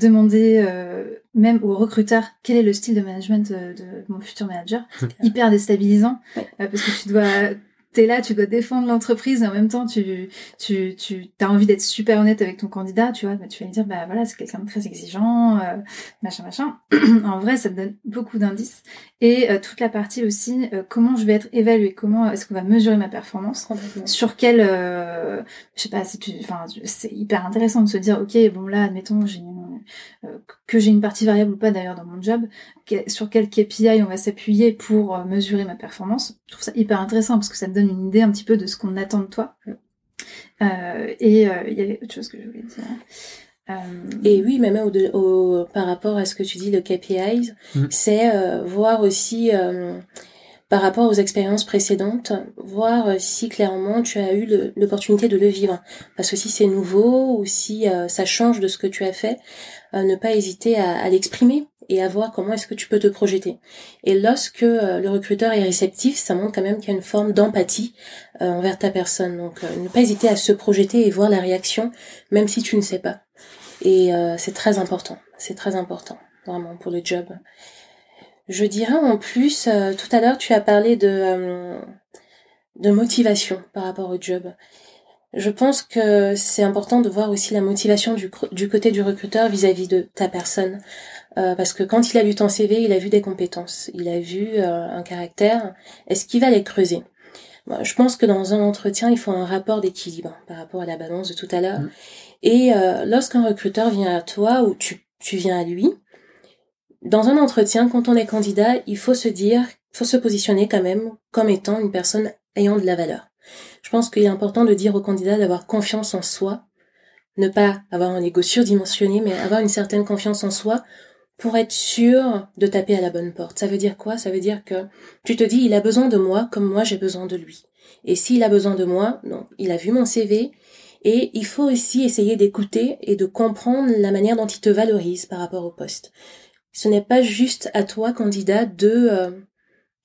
C: demander même aux recruteurs quel est le style de management de, de mon futur manager. Hyper déstabilisant. Parce que tu dois t'es là, tu dois défendre l'entreprise et en même temps tu tu tu as envie d'être super honnête avec ton candidat, tu vois, bah, tu vas lui dire bah voilà c'est quelqu'un de très exigeant, euh, machin machin. en vrai ça te donne beaucoup d'indices. Et euh, toute la partie aussi euh, comment je vais être évaluée, comment est-ce qu'on va mesurer ma performance, sur quel je sais pas si tu enfin c'est hyper intéressant de se dire ok bon là admettons j'ai que j'ai une partie variable ou pas d'ailleurs dans mon job, sur quel KPI on va s'appuyer pour mesurer ma performance. Je trouve ça hyper intéressant parce que ça te donne une idée un petit peu de ce qu'on attend de toi. Euh, et euh, il y avait autre chose que je voulais dire.
B: Euh... Et oui, même au, au, par rapport à ce que tu dis, le KPIs, mm. c'est euh, voir aussi euh, par rapport aux expériences précédentes, voir si clairement tu as eu l'opportunité de le vivre. Parce que si c'est nouveau ou si ça change de ce que tu as fait, ne pas hésiter à, l'exprimer et à voir comment est-ce que tu peux te projeter. Et lorsque euh, le recruteur est réceptif, ça montre quand même qu'il y a une forme d'empathie euh, envers ta personne. Donc euh, ne pas hésiter à se projeter et voir la réaction, même si tu ne sais pas. Et c'est très important. C'est très important, vraiment, pour le job. Je dirais en plus, tout à l'heure, tu as parlé de, de motivation par rapport au job. Je pense que c'est important de voir aussi la motivation du, du côté du recruteur vis-à-vis de ta personne. Euh, parce que quand il a lu ton CV, il a vu des compétences, il a vu euh, un caractère. Est-ce qu'il va les creuser? Je pense que dans un entretien, il faut un rapport d'équilibre par rapport à la balance de tout à l'heure. Mmh. Et euh, lorsqu'un recruteur vient à toi ou tu, tu viens à lui, dans un entretien, quand on est candidat, il faut se dire, faut se positionner quand même comme étant une personne ayant de la valeur. Je pense qu'il est important de dire au candidat d'avoir confiance en soi, ne pas avoir un ego surdimensionné, mais avoir une certaine confiance en soi pour être sûr de taper à la bonne porte. Ça veut dire quoi? Ça veut dire que tu te dis, il a besoin de moi comme moi j'ai besoin de lui. Et s'il a besoin de moi, donc il a vu mon CV, et il faut aussi essayer d'écouter et de comprendre la manière dont il te valorise par rapport au poste. Ce n'est pas juste à toi, candidat, de euh,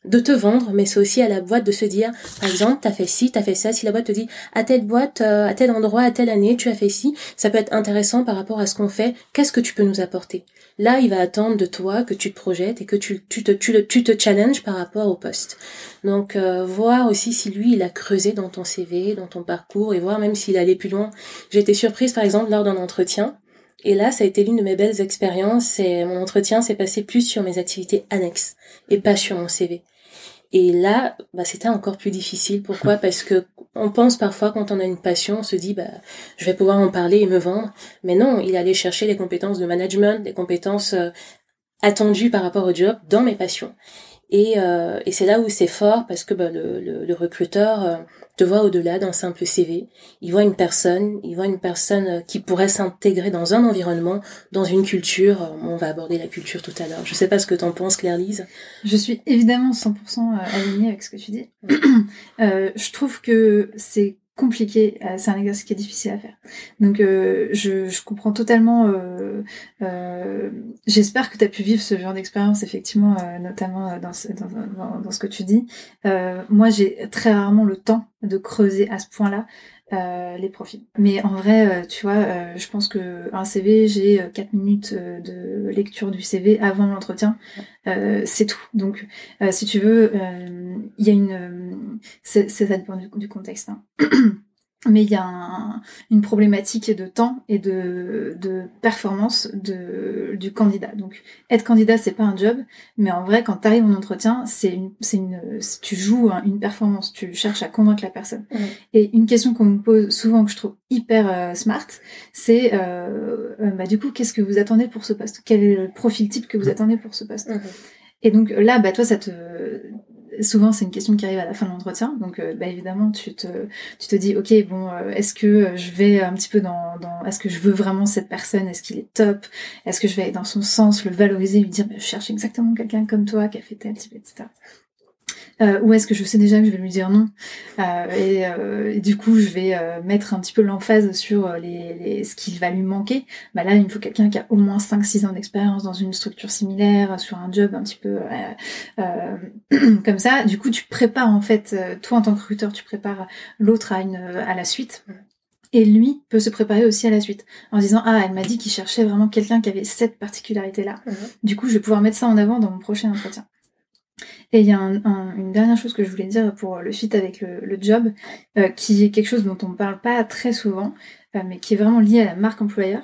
B: de te vendre, mais c'est aussi à la boîte de se dire, par exemple, t'as fait ci, t'as fait ça. Si la boîte te dit, à telle boîte, euh, à tel endroit, à telle année, tu as fait ci, ça peut être intéressant par rapport à ce qu'on fait. Qu'est-ce que tu peux nous apporter? Là, il va attendre de toi que tu te projettes et que tu, tu, te, tu, tu te challenges par rapport au poste. Donc, euh, voir aussi si lui, il a creusé dans ton CV, dans ton parcours, et voir même s'il allait plus loin. J'ai été surprise, par exemple, lors d'un entretien. Et là, ça a été l'une de mes belles expériences. Et mon entretien s'est passé plus sur mes activités annexes et pas sur mon CV. Et là, bah, c'était encore plus difficile. Pourquoi? Parce que on pense parfois quand on a une passion, on se dit bah je vais pouvoir en parler et me vendre. Mais non, il allait chercher les compétences de management, des compétences euh, attendues par rapport au job dans mes passions. Et, euh, et c'est là où c'est fort parce que bah, le, le, recruteur euh, te voit au-delà d'un simple CV. Il voit une personne, il voit une personne euh, qui pourrait s'intégrer dans un environnement, dans une culture. Euh, on va aborder la culture tout à l'heure. Je sais pas ce que t'en penses, Claire-Lise.
C: Je suis évidemment 100% alignée avec ce que tu dis. euh, je trouve que c'est compliqué, euh, c'est un exercice qui est difficile à faire. Donc euh, je, comprends totalement, euh, euh j'espère que tu as pu vivre ce genre d'expérience effectivement, notamment dans, ce que tu dis. moi j'ai très rarement le temps de creuser à ce point-là. Euh, les profils. Mais en vrai, euh, tu vois, euh, je pense que un CV, j'ai 4 minutes de lecture du CV avant l'entretien. c'est tout. Donc, si tu veux, il y a une... c'est ça dépend du, du contexte. Hein. mais il y a une problématique de temps et de, de performance de, du candidat. Donc être candidat c'est pas un job, mais en vrai quand tu arrives en entretien c'est une, c'est une, tu joues une performance, tu cherches à convaincre la personne. Et une question qu'on me pose souvent que je trouve hyper euh, smart, c'est euh, euh, bah du coup qu'est-ce que vous attendez pour ce poste? Quel est le profil type que vous attendez pour ce poste? Et donc là bah toi ça te souvent c'est une question qui arrive à la fin de l'entretien. Donc euh, bah, évidemment tu te tu te dis ok bon euh, est-ce que je vais un petit peu dans, dans est-ce que je veux vraiment cette personne? Est-ce qu'il est top? Est-ce que je vais aller dans son sens le valoriser lui dire bah, je cherche exactement quelqu'un comme toi qui a fait tel etc euh, ou est-ce que je sais déjà que je vais lui dire non euh, euh, et, du coup je vais mettre un petit peu l'emphase sur les, les, ce qu'il va lui manquer bah là il me faut quelqu'un qui a au moins 5-6 ans d'expérience dans une structure similaire sur un job un petit peu comme ça du coup tu prépares en fait toi en tant que recruteur tu prépares l'autre à une à la suite Et lui peut se préparer aussi à la suite en disant ah elle m'a dit qu'il cherchait vraiment quelqu'un qui avait cette particularité là.
B: Mhm.
C: Du coup je vais pouvoir mettre ça en avant dans mon prochain entretien. Et il y a un- un- une dernière chose que je voulais dire pour le fit avec le, le job, euh, qui est quelque chose dont on ne parle pas très souvent, euh, mais qui est vraiment lié à la marque employeur.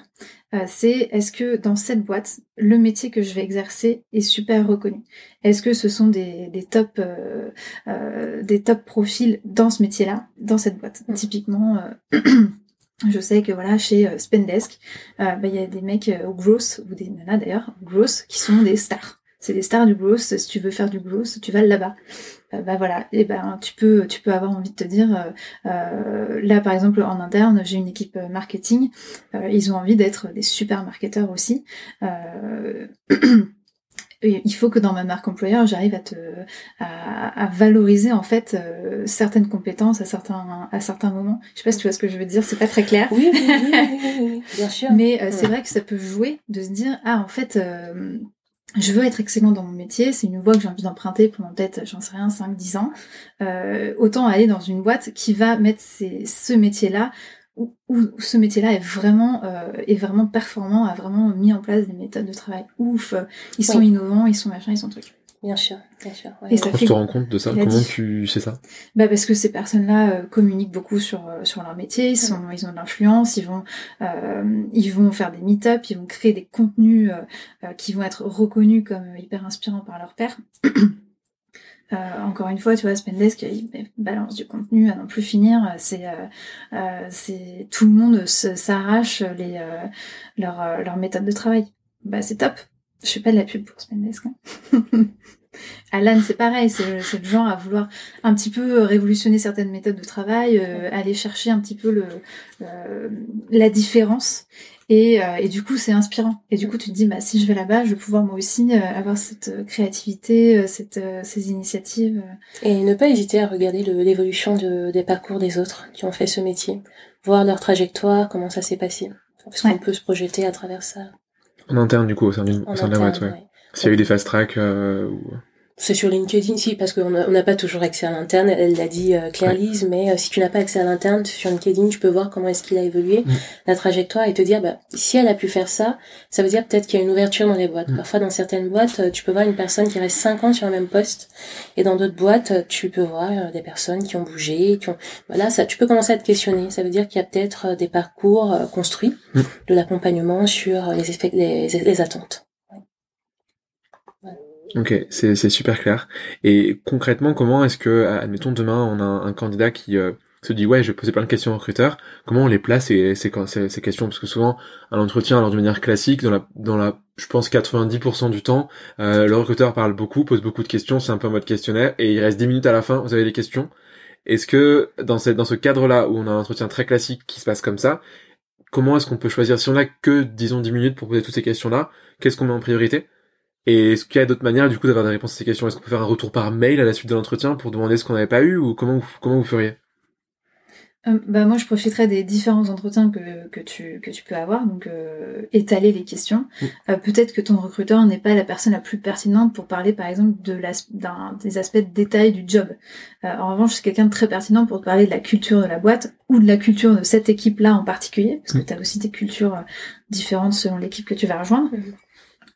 C: Euh, c'est est-ce que dans cette boîte, le métier que je vais exercer est super reconnu? Est-ce que ce sont des, des top des top profils dans ce métier-là, dans cette boîte?
B: Mm.
C: Typiquement, je sais que voilà chez Spendesk, bah, il y a des mecs au gross ou des nanas d'ailleurs gross qui sont des stars. C'est des stars du gross. Si tu veux faire du gross, tu vas là-bas. Euh, bah voilà. Et ben tu peux tu peux avoir envie de te dire euh, euh, là par exemple en interne j'ai une équipe euh, marketing. Euh, ils ont envie d'être des super marketeurs aussi. Euh, il faut que dans ma marque employeur, j'arrive à te à, à valoriser en fait euh, certaines compétences à certains à certains moments. Je sais pas si tu vois ce que je veux dire, c'est pas très clair.
B: Oui, oui, oui, oui, oui, oui, bien sûr.
C: Mais euh, c'est vrai que ça peut jouer de se dire ah en fait euh, je veux être excellent dans mon métier, c'est une voie que j'ai envie d'emprunter pendant peut-être j'en sais rien 5 10 ans. Euh, autant aller dans une boîte qui va mettre ces, ce métier-là où, où ce métier-là est vraiment euh, est vraiment performant, a vraiment mis en place des méthodes de travail ouf, ils sont
B: Oui.
C: innovants, ils sont machin, ils sont trucs.
B: Bien sûr, bien sûr. ouais,
C: Et ça.
A: Comment tu te rends compte de ça Comment
C: dit-
A: tu sais ça?
C: Bah parce que ces personnes-là euh, communiquent beaucoup sur euh, sur leur métier, ils sont ils ont de l'influence, ils vont euh, ils vont faire des meet-up, ils vont créer des contenus euh, euh, qui vont être reconnus comme hyper inspirants par leur père. Euh, encore une fois, tu vois, Spendesk, il balance du contenu à n'en plus finir. C'est, euh, euh, c'est tout le monde s'arrache les leur leur méthode de travail. Bah c'est top. Je fais pas de la pub pour Spendesk. Hein. Alan, c'est pareil, c'est le- genre à vouloir un petit peu révolutionner certaines méthodes de travail, euh, aller chercher un petit peu le, euh, la différence. Et, euh, et du coup, c'est inspirant. Et du coup, tu te dis, bah, si je vais là-bas, je vais pouvoir moi aussi euh, avoir cette euh, créativité, euh, cette, euh, ces initiatives. euh.
B: Et ne pas hésiter à regarder l'évolution de- des parcours des autres qui ont fait ce métier, voir leur trajectoire, comment ça s'est passé. Parce
C: Ouais.
B: qu'on peut se projeter à travers ça
A: En interne, du coup, au sein, au de la boîte, ouais.
B: ouais.
A: S'il y a eu des fast tracks euh, ou...
B: C'est sur LinkedIn, si, parce qu'on n'a pas toujours accès à l'interne. Elle l'a dit euh, Claire Lise, mais euh, si tu n'as pas accès à l'interne, sur LinkedIn, tu peux voir comment est-ce qu'il a évolué, la trajectoire, et te dire, bah, si elle a pu faire ça, ça veut dire peut-être qu'il y a une ouverture dans les boîtes. Parfois, dans certaines boîtes, euh, tu peux voir une personne qui reste 5 ans sur un même poste, et dans d'autres boîtes, tu peux voir euh, des personnes qui ont bougé, qui ont... Voilà, ça, tu peux commencer à te questionner. Ça veut dire qu'il y a peut-être des parcours construits, de l'accompagnement sur les, effets- les, les attentes.
A: Ok, c'est super clair. Et concrètement, comment est-ce que, admettons demain, on a un, un candidat qui euh, se dit ouais, je vais poser plein de questions aux recruteurs. Comment on les place ces, ces, ces, questions? Parce que souvent, à l'entretien, alors de manière classique, dans la, dans la, je pense 90% du temps, euh, le recruteur parle beaucoup, pose beaucoup de questions, c'est un peu en mode questionnaire, et il reste 10 minutes à la fin, vous avez des questions. Est-ce que dans cette, dans ce cadre-là où on a un entretien très classique qui se passe comme ça, comment est-ce qu'on peut choisir? Si on a que disons 10 minutes pour poser toutes ces questions-là Qu'est-ce qu'on met en priorité? Et est-ce qu'il y a d'autres manières du coup d'avoir des réponses à ces questions? Est-ce qu'on peut faire un retour par mail à la suite de l'entretien pour demander ce qu'on n'avait pas eu ou comment vous, comment vous feriez?
C: Euh, bah moi, je profiterai des différents entretiens que, que, tu, que tu peux avoir, donc euh, étaler les questions.
A: Mm.
C: Euh, Peut-être que ton recruteur n'est pas la personne la plus pertinente pour parler, par exemple, de des aspects de détail du job. Euh, en revanche, c'est quelqu'un de très pertinent pour te parler de la culture de la boîte ou de la culture de cette équipe-là en particulier, parce que
A: Mm.
C: tu as aussi des cultures différentes selon l'équipe que tu vas rejoindre.
B: Mhm.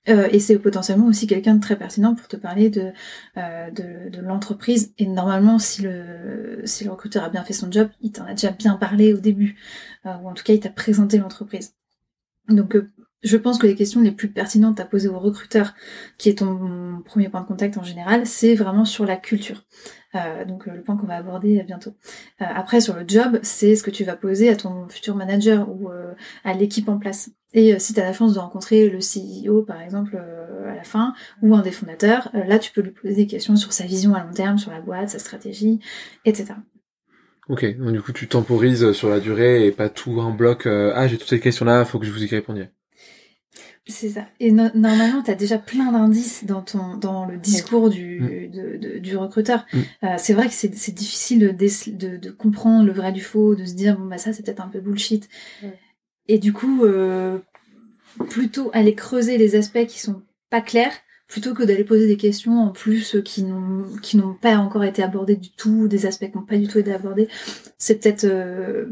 C: Euh, et c'est potentiellement aussi quelqu'un de très pertinent pour te parler de, euh, de, de l'entreprise. Et normalement, si le, si le recruteur a bien fait son job, il t'en a déjà bien parlé au début. Euh, ou en tout cas, il t'a présenté l'entreprise. Donc, je pense que les questions les plus pertinentes à poser au recruteur, qui est ton premier point de contact en général, c'est vraiment sur la culture. Donc le point qu'on va aborder bientôt. Après sur le job, c'est ce que tu vas poser à ton futur manager ou à l'équipe en place. Et euh, si tu as la chance de rencontrer le CEO par exemple euh, à la fin ou un des fondateurs, euh, là tu peux lui poser des questions sur sa vision à long terme, sur la boîte, sa stratégie, etc.
A: Ok, donc du coup tu temporises sur la durée et pas tout un bloc. euh, ah j'ai toutes ces questions là, faut que je vous y répondiez.
C: C'est ça. Et no- normalement, tu as déjà plein d'indices dans ton dans le discours du,
A: Mm.
C: de- de- du recruteur.
A: Mm.
C: Euh, c'est vrai que c'est c'est difficile de, de, de comprendre le vrai du faux, de se dire bon bah ça c'est peut-être un peu bullshit. Et du coup, euh, plutôt aller creuser les aspects qui sont pas clairs plutôt que d'aller poser des questions en plus qui n'ont qui n'ont pas encore été abordées du tout, des aspects qui n'ont pas du tout été abordés, c'est peut-être euh,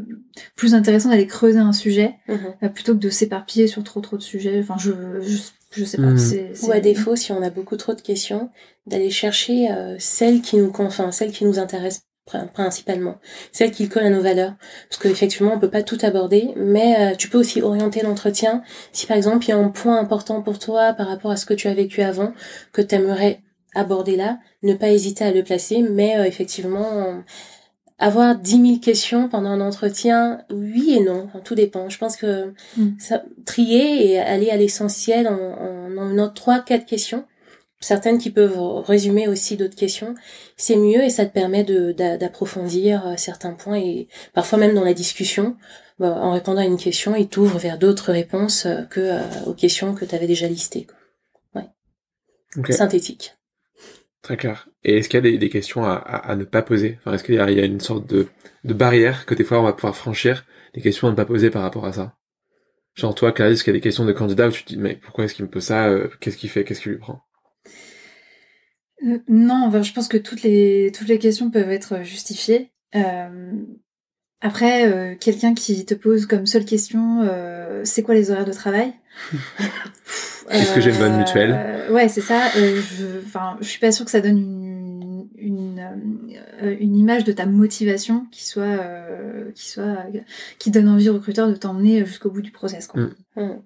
C: plus intéressant d'aller creuser un sujet
B: Mhm.
C: euh, plutôt que de s'éparpiller sur trop trop de sujets. Enfin, je je, je sais pas.
A: Mhm.
C: c'est- c'est-
B: Ou à défaut, si on a beaucoup trop de questions, d'aller chercher euh, celles qui nous, enfin, celles qui nous intéressent principalement, celles qui collent à nos valeurs. Parce qu'effectivement, on peut pas tout aborder, mais euh, tu peux aussi orienter l'entretien. Si par exemple, il y a un point important pour toi par rapport à ce que tu as vécu avant, que tu aimerais aborder là, ne pas hésiter à le placer, mais euh, effectivement, euh, avoir 10 000 questions pendant un entretien, oui et non, Enfin, tout dépend. Je pense que
C: Mm.
B: ça, trier et aller à l'essentiel en, en, en trois, quatre questions, certaines qui peuvent résumer aussi d'autres questions, c'est mieux et ça te permet d'approfondir euh, certains points et parfois même dans la discussion, bah, en répondant à une question, il t'ouvre vers d'autres réponses euh, que euh, aux questions que tu avais déjà listées.
A: Ok,
B: Synthétique.
A: très clair. Et est-ce qu'il y a des, des questions à, à, à ne pas poser? Enfin, est-ce qu'il y, a il y a une sorte de, de barrière que des fois on va pouvoir franchir, des questions à ne pas poser par rapport à ça? Genre toi, Clarisse, est-ce qu'il y a des questions de candidats où tu te dis mais pourquoi est-ce qu'il me pose ça Qu'est-ce qu'il fait Qu'est-ce qu'il lui prend?
C: Euh, non, enfin, je pense que toutes les toutes les questions peuvent être justifiées. Euh, après, euh, quelqu'un qui te pose comme seule question, euh, c'est quoi les horaires de travail?
A: Est-ce que j'ai une bonne mutuelle
C: Euh, Ouais, c'est ça. Euh, je, enfin, je suis pas sûre que ça donne une une, euh, une image de ta motivation qui soit euh, qui soit qui donne envie au recruteur de t'emmener jusqu'au bout du process. Quoi.
A: Mm.
B: Mm.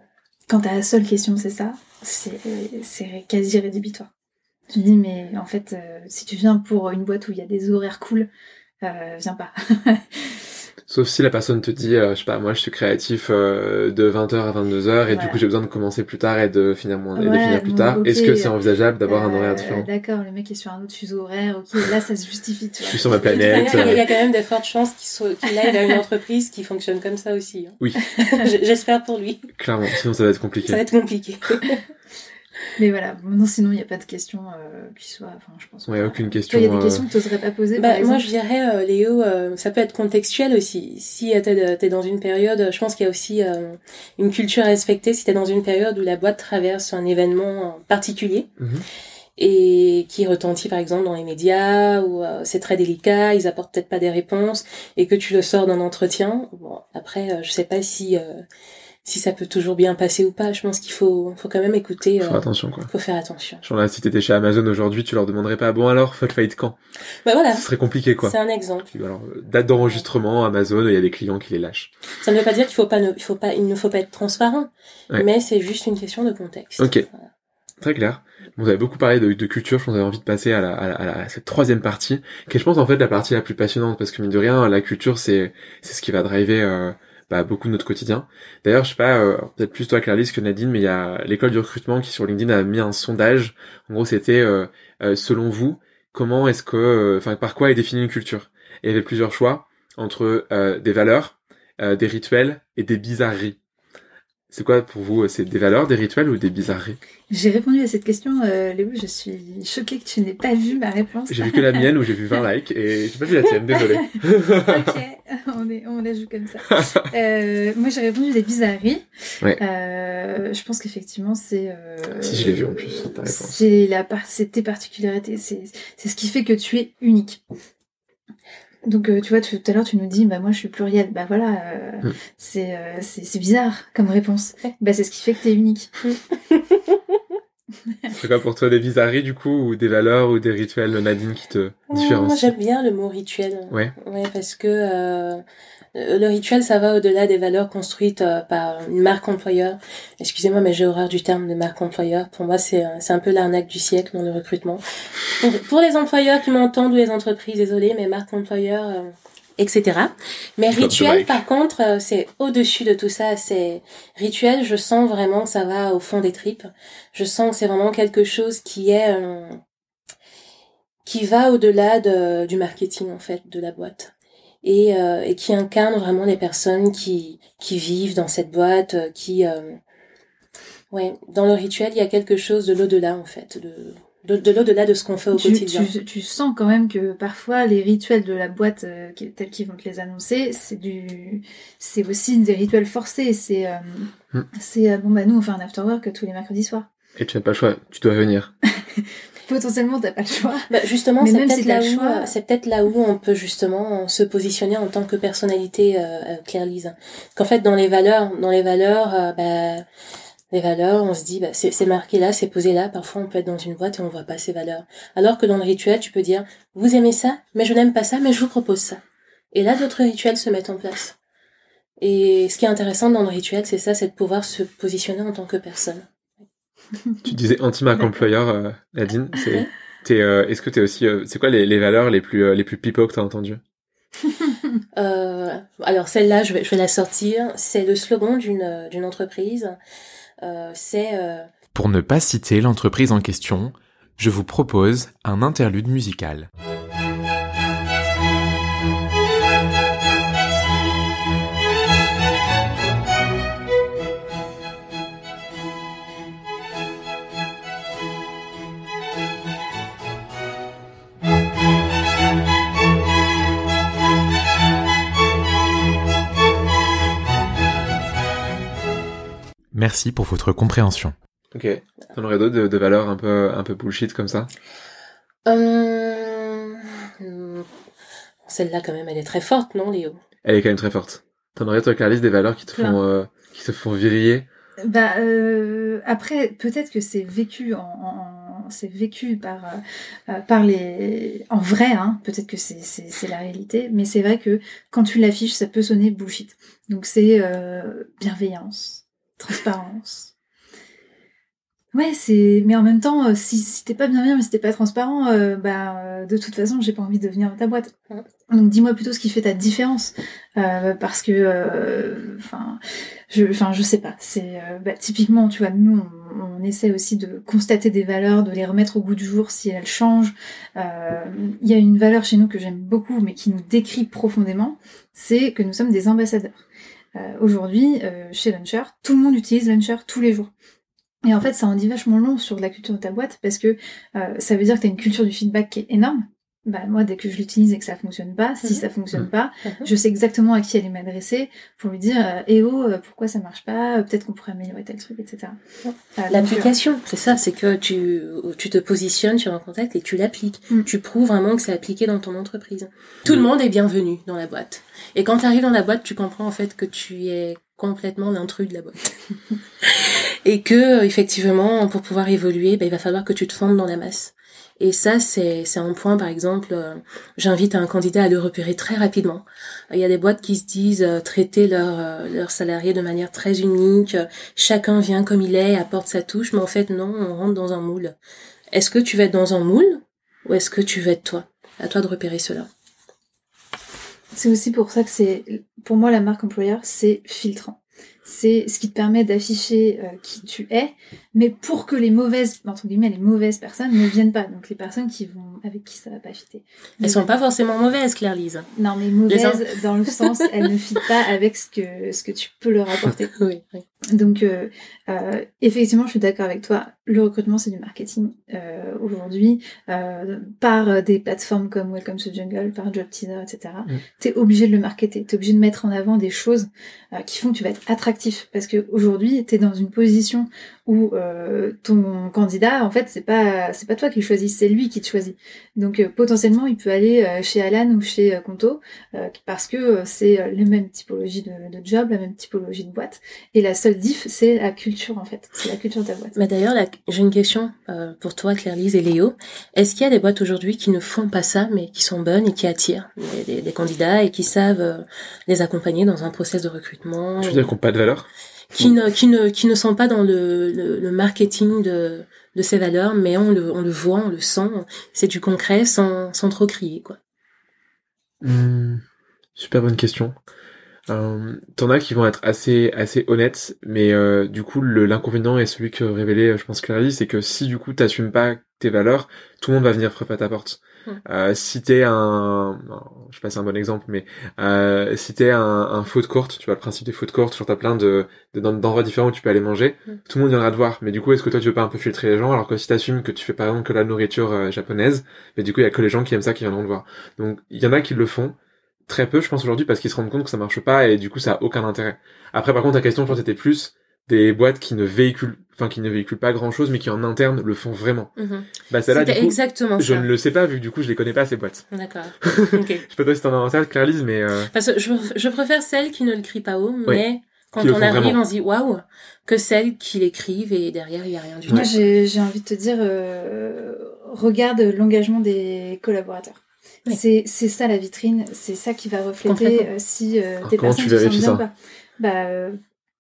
C: Quand ta seule question c'est ça, c'est c'est quasi rédhibitoire. Tu te dis mais en fait euh, si tu viens pour une boîte où il y a des horaires cool, euh, viens pas.
A: Sauf si la personne te dit, euh, je sais pas, moi je suis créatif euh, de 20h à 22h et
C: Voilà.
A: du coup j'ai besoin de commencer plus tard et de finir mon et de finir plus
C: bon,
A: tard. Est-ce que c'est envisageable d'avoir un
C: Euh,
A: horaire différent?
C: D'accord, le mec est sur un autre fuseau horaire, ok, là ça se justifie. Tu
A: Je suis sur ma
B: Il y, a,
A: planète.
B: il y a-
A: euh,
B: quand même de fortes chances qu'il soit- qu'il aille vers une entreprise qui fonctionne comme ça aussi. hein.
A: Oui.
B: J'espère pour lui.
A: Clairement, sinon ça va être compliqué.
B: Ça va être compliqué.
C: Mais voilà, bon, non, sinon il n'y a pas de questions euh, qui soient. Enfin, je pense.
A: Ouais, aucune question.
C: il y a des
A: euh,
C: questions que tu n'oserais pas poser.
B: Bah,
C: par
B: moi, je dirais, euh, Léo, euh, ça peut être contextuel aussi. Si euh, t'es t'es dans une période, je pense qu'il y a aussi euh, une culture à respecter. Si t'es dans une période où la boîte traverse un événement particulier
A: mhm.
B: et qui retentit par exemple dans les médias, où euh, c'est très délicat, ils apportent peut-être pas des réponses, et que tu le sors d'un entretien. Bon, après, euh, je sais pas si euh, si ça peut toujours bien passer ou pas. Je pense qu'il faut faut quand même écouter.
A: Faut
B: euh,
A: faire attention quoi.
B: faut faire attention.
A: Genre là, si t'étais chez Amazon aujourd'hui, tu leur demanderais pas, bon alors, faites faillite quand?
B: Bah voilà,
A: Ce serait compliqué quoi.
B: c'est un exemple.
A: Puis, Alors, euh, date d'enregistrement, Amazon, il y a des clients qui les lâchent.
B: Ça ne veut pas dire qu'il faut pas, ne, il faut pas, il ne faut pas être transparent,
A: Ouais.
B: mais c'est juste une question de contexte.
A: Ok.
B: Voilà.
A: Très clair. Vous avez beaucoup parlé de, de culture, je pense avez envie de passer à, la, à, la- à la- à cette troisième partie, qui est je pense en fait la partie la plus passionnante, parce que mine de rien, la culture c'est c'est ce qui va driver euh, bah, beaucoup de notre quotidien. D'ailleurs, je sais pas, euh, peut-être plus toi Clarisse que Nadine, mais il y a l'école du recrutement qui sur LinkedIn a mis un sondage. En gros, c'était euh, euh, selon vous, comment est-ce que, euh, enfin par quoi est définie une culture? Il y avait plusieurs choix entre euh, des valeurs, des rituels et des bizarreries. C'est quoi pour vous C'est des valeurs, des rituels ou des bizarreries?
C: J'ai répondu à cette question, euh, Léo. Je suis choquée que tu n'aies pas vu ma réponse.
A: J'ai vu que la mienne où j'ai vu 20 likes et j'ai pas vu la tienne, désolé.
C: ok, on, est, on la joue comme ça. Euh, moi, j'ai répondu des bizarreries.
A: Ouais.
C: Euh, je pense qu'effectivement, c'est. euh,
A: Si, je l'ai vu en plus, ta réponse.
C: C'est la c'est tes particularités. C'est c'est ce qui fait que tu es unique. Donc, euh, tu vois, tu- tout à l'heure, tu nous dis, bah moi, je suis pluriel. Bah voilà, euh,
A: Mm.
C: c'est euh, c'est c'est bizarre comme réponse. Bah c'est ce qui fait que t'es unique.
A: C'est quoi pour toi des bizarreries du coup ou des valeurs ou des rituels Nadine qui te
B: Moi,
A: différencient
B: j'aime bien le mot rituel.
A: Ouais.
B: Ouais, parce que euh, le rituel, ça va au-delà des valeurs construites euh, par une marque employeur. Excusez-moi, mais j'ai horreur du terme de marque employeur. Pour moi, c'est euh, c'est un peu l'arnaque du siècle dans le recrutement. Donc, pour les employeurs qui m'entendent ou les entreprises, désolé, mais marque employeur, euh, etc. Mais rituel, par contre, euh, c'est au-dessus de tout ça. C'est rituel. Je sens vraiment que ça va au fond des tripes. Je sens que c'est vraiment quelque chose qui est euh, qui va au-delà de, du marketing en fait de la boîte et, euh, et qui incarne vraiment les personnes qui qui vivent dans cette boîte, euh, qui euh, ouais dans le rituel il y a quelque chose de l'au-delà en fait, de de, de l'au-delà de ce qu'on fait au
C: Tu,
B: quotidien.
C: tu, tu sens quand même que parfois les rituels de la boîte euh, tels qu'ils vont te les annoncer, c'est du, c'est aussi des rituels forcés. C'est, euh,
A: Mm.
C: c'est euh, bon bah nous on fait un after work tous les mercredis soirs.
A: Et tu n'as pas le choix, tu dois venir.
C: Potentiellement, t'as pas le choix.
B: Bah, justement, c'est peut-être
C: si
B: là où,
C: choix-
B: c'est peut-être là où on peut justement se positionner en tant que personnalité euh, euh, Claire Lise. Qu'en fait, dans les valeurs, dans les valeurs, euh, bah, les valeurs, on se dit, bah, c'est c'est marqué là, c'est posé là. Parfois, on peut être dans une boîte et on voit pas ces valeurs. Alors que dans le rituel, tu peux dire, vous aimez ça, mais je n'aime pas ça, mais je vous propose ça. Et là, d'autres rituels se mettent en place. Et ce qui est intéressant dans le rituel, c'est ça, c'est de pouvoir se positionner en tant que personne.
A: Tu disais anti-marque employeur, euh, Nadine. C'est, t'es, euh, est-ce que t'es aussi, euh, c'est quoi les, les valeurs les plus, euh, les plus pipo que t'as entendues?
B: Euh, alors celle-là, je vais, je vais la sortir. C'est le slogan d'une d'une entreprise. Euh, c'est euh,
A: Pour ne pas citer l'entreprise en question, je vous propose un interlude musical. Merci pour votre compréhension. Ok. T'en aurais d'autres de, de valeurs un peu, un peu bullshit comme ça?
B: Euh, celle-là quand même, elle est très forte, non, Léo?
A: Elle est quand même très forte. T'en aurais toi, Carlis, des valeurs qui te font, euh, qui te font viriller?
C: Bah euh, après peut-être que c'est vécu en, en- c'est vécu par euh, euh, par les en vrai hein peut-être que c'est c'est c'est la réalité mais c'est vrai que quand tu l'affiches ça peut sonner bullshit donc c'est euh, bienveillance transparence. Ouais c'est mais en même temps euh, si si t'es pas bienveillant mais si t'es pas transparent euh, bah euh, de toute façon j'ai pas envie de venir dans ta boîte. Donc dis-moi plutôt ce qui fait ta différence euh, parce que euh, enfin je enfin je sais pas. C'est bah, typiquement tu vois nous on, on essaie aussi de constater des valeurs de les remettre au goût du jour si elles changent. Il y a une valeur chez nous que j'aime beaucoup mais qui nous décrit profondément c'est que nous sommes des ambassadeurs aujourd'hui euh, chez Launcher tout le monde utilise Launcher tous les jours. Et en fait ça en dit vachement long sur la culture de ta boîte parce que euh, ça veut dire que tu une culture du feedback qui est énorme bah moi dès que je l'utilise et que ça fonctionne pas si
B: Mhm.
C: ça fonctionne
A: Mhm.
C: pas
B: Mhm.
C: je sais exactement à qui aller m'adresser pour lui dire euh, eh oh euh, pourquoi ça marche pas Euh, peut-être qu'on pourrait améliorer tel truc etc
B: Ouais.
C: Euh,
B: L'application, c'est ça, c'est que tu, tu te positionnes sur un contact et tu l'appliques.
C: Mm.
B: Tu prouves vraiment que c'est appliqué dans ton entreprise. Tout le monde est bienvenu dans la boîte. Et quand tu arrives dans la boîte, tu comprends en fait que tu es complètement l'intrus de la boîte. et que, effectivement, pour pouvoir évoluer, ben, il va falloir que tu te fondes dans la masse. Et ça, c'est un point, par exemple, euh, j'invite un candidat à le repérer très rapidement. Il y a des boîtes qui se disent euh, traiter leurs euh, leurs salariés de manière très unique, euh, chacun vient comme il est, apporte sa touche, mais en fait non, on rentre dans un moule. Est-ce que tu vas être dans un moule ou est-ce que tu veux être toi? À toi de repérer cela.
C: c'est aussi pour ça que c'est pour moi la marque employeur c'est filtrant c'est ce qui te permet d'afficher euh, qui tu es mais pour que les mauvaises entre guillemets les mauvaises personnes ne viennent pas donc les personnes qui vont avec qui ça va pas fitter
B: Elles sont pas forcément mauvaises, Claire Lise.
C: non mais mauvaises dans le sens elles ne fitent pas avec ce que ce que tu peux leur apporter
B: Oui, oui.
C: Donc, euh, euh, effectivement, je suis d'accord avec toi. Le recrutement, c'est du marketing euh, aujourd'hui, par des plateformes comme Welcome to Jungle, par Job Teaser, etc.
A: Mm.
C: T'es obligé de le marketer. T'es obligé de mettre en avant des choses qui font que tu vas être attractif. Parce que aujourd'hui, t'es dans une position où ton candidat, en fait, c'est pas c'est pas toi qui le choisis, c'est lui qui te choisit. Donc, potentiellement, il peut aller chez Alan ou chez Conto parce que c'est les mêmes typologies de, de job, la même typologie de boîte. Et la seule diff, c'est la culture en fait. C'est la culture de ta boîte.
B: Mais d'ailleurs, j'ai une question euh, pour toi, Claire Lise et Léo. Est-ce qu'il y a des boîtes aujourd'hui qui ne font pas ça, mais qui sont bonnes et qui attirent des, des- des candidats et qui savent euh, les accompagner dans un process de recrutement
A: Tu veux dire qu'on n'a pas de valeur?
B: qui ne, qui ne, qui ne sont pas dans le, le, le marketing de, de ces valeurs, mais on le, on le voit, on le sent. C'est du concret sans, sans trop crier, quoi.
A: Hmm, Super bonne question. Euh, T'en as qui vont être assez assez honnêtes, mais euh, du coup l'inconvénient est celui que révélait, euh, je pense Clary, c'est que si du coup t'assumes pas tes valeurs, tout le monde va venir frapper à ta porte.
B: Mm.
A: Euh, si t'es un, je sais pas si c'est un bon exemple, mais euh, si t'es un, un food court, tu vois le principe des food courts, genre t'as plein de de- d'endroits différents où tu peux aller manger,
B: Mm.
A: tout le monde viendra te voir. Mais du coup, est-ce que toi tu veux pas un peu filtrer les gens, alors que si t'assumes que tu fais par exemple que la nourriture euh, japonaise, mais du coup il y a que les gens qui aiment ça qui viendront te voir. Donc il y en a qui le font, très peu je pense aujourd'hui parce qu'ils se rendent compte que ça marche pas et du coup ça a aucun intérêt. Après par contre ta question je pense était plus des boîtes qui ne véhiculent, enfin qui ne véhiculent pas grand chose, mais qui en interne le font vraiment.
B: Mhm.
A: Bah celle-là, du
B: C'était
A: coup,
B: exactement
A: je
B: ça.
A: ne le sais pas vu que du coup je les connais pas ces boîtes.
B: D'accord. Ok.
A: Je sais pas toi si t'en as en tête, mais euh,
B: Parce que je, je préfère celles qui ne le crient pas haut, mais quand on arrive,
A: vraiment.
B: on se dit waouh, que celles qui l'écrivent et derrière il y a rien du
C: Moi,
B: tout.
C: j'ai j'ai envie de te dire, euh, regarde l'engagement des collaborateurs.
B: Oui.
C: C'est c'est ça la vitrine, c'est ça qui va refléter euh, si euh,
A: Alors,
C: tes
A: comment
C: personnes
A: tu
C: se sentent bien ou pas. Bah, euh,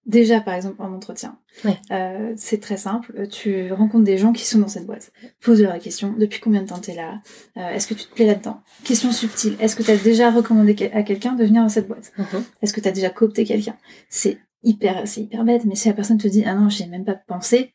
C: déjà, par exemple, en entretien,
B: Ouais.
C: euh, c'est très simple. Tu rencontres des gens qui sont dans cette boîte. Pose-leur la question depuis combien de temps t'es là? Euh, Est-ce que tu te plais là-dedans? Question subtile est-ce que tu as déjà recommandé à quelqu'un de venir dans cette boîte?
B: Mhm.
C: est-ce que tu as déjà coopté quelqu'un? C'est hyper, c'est hyper bête, mais si la personne te dit ah non, j'y ai même pas pensé,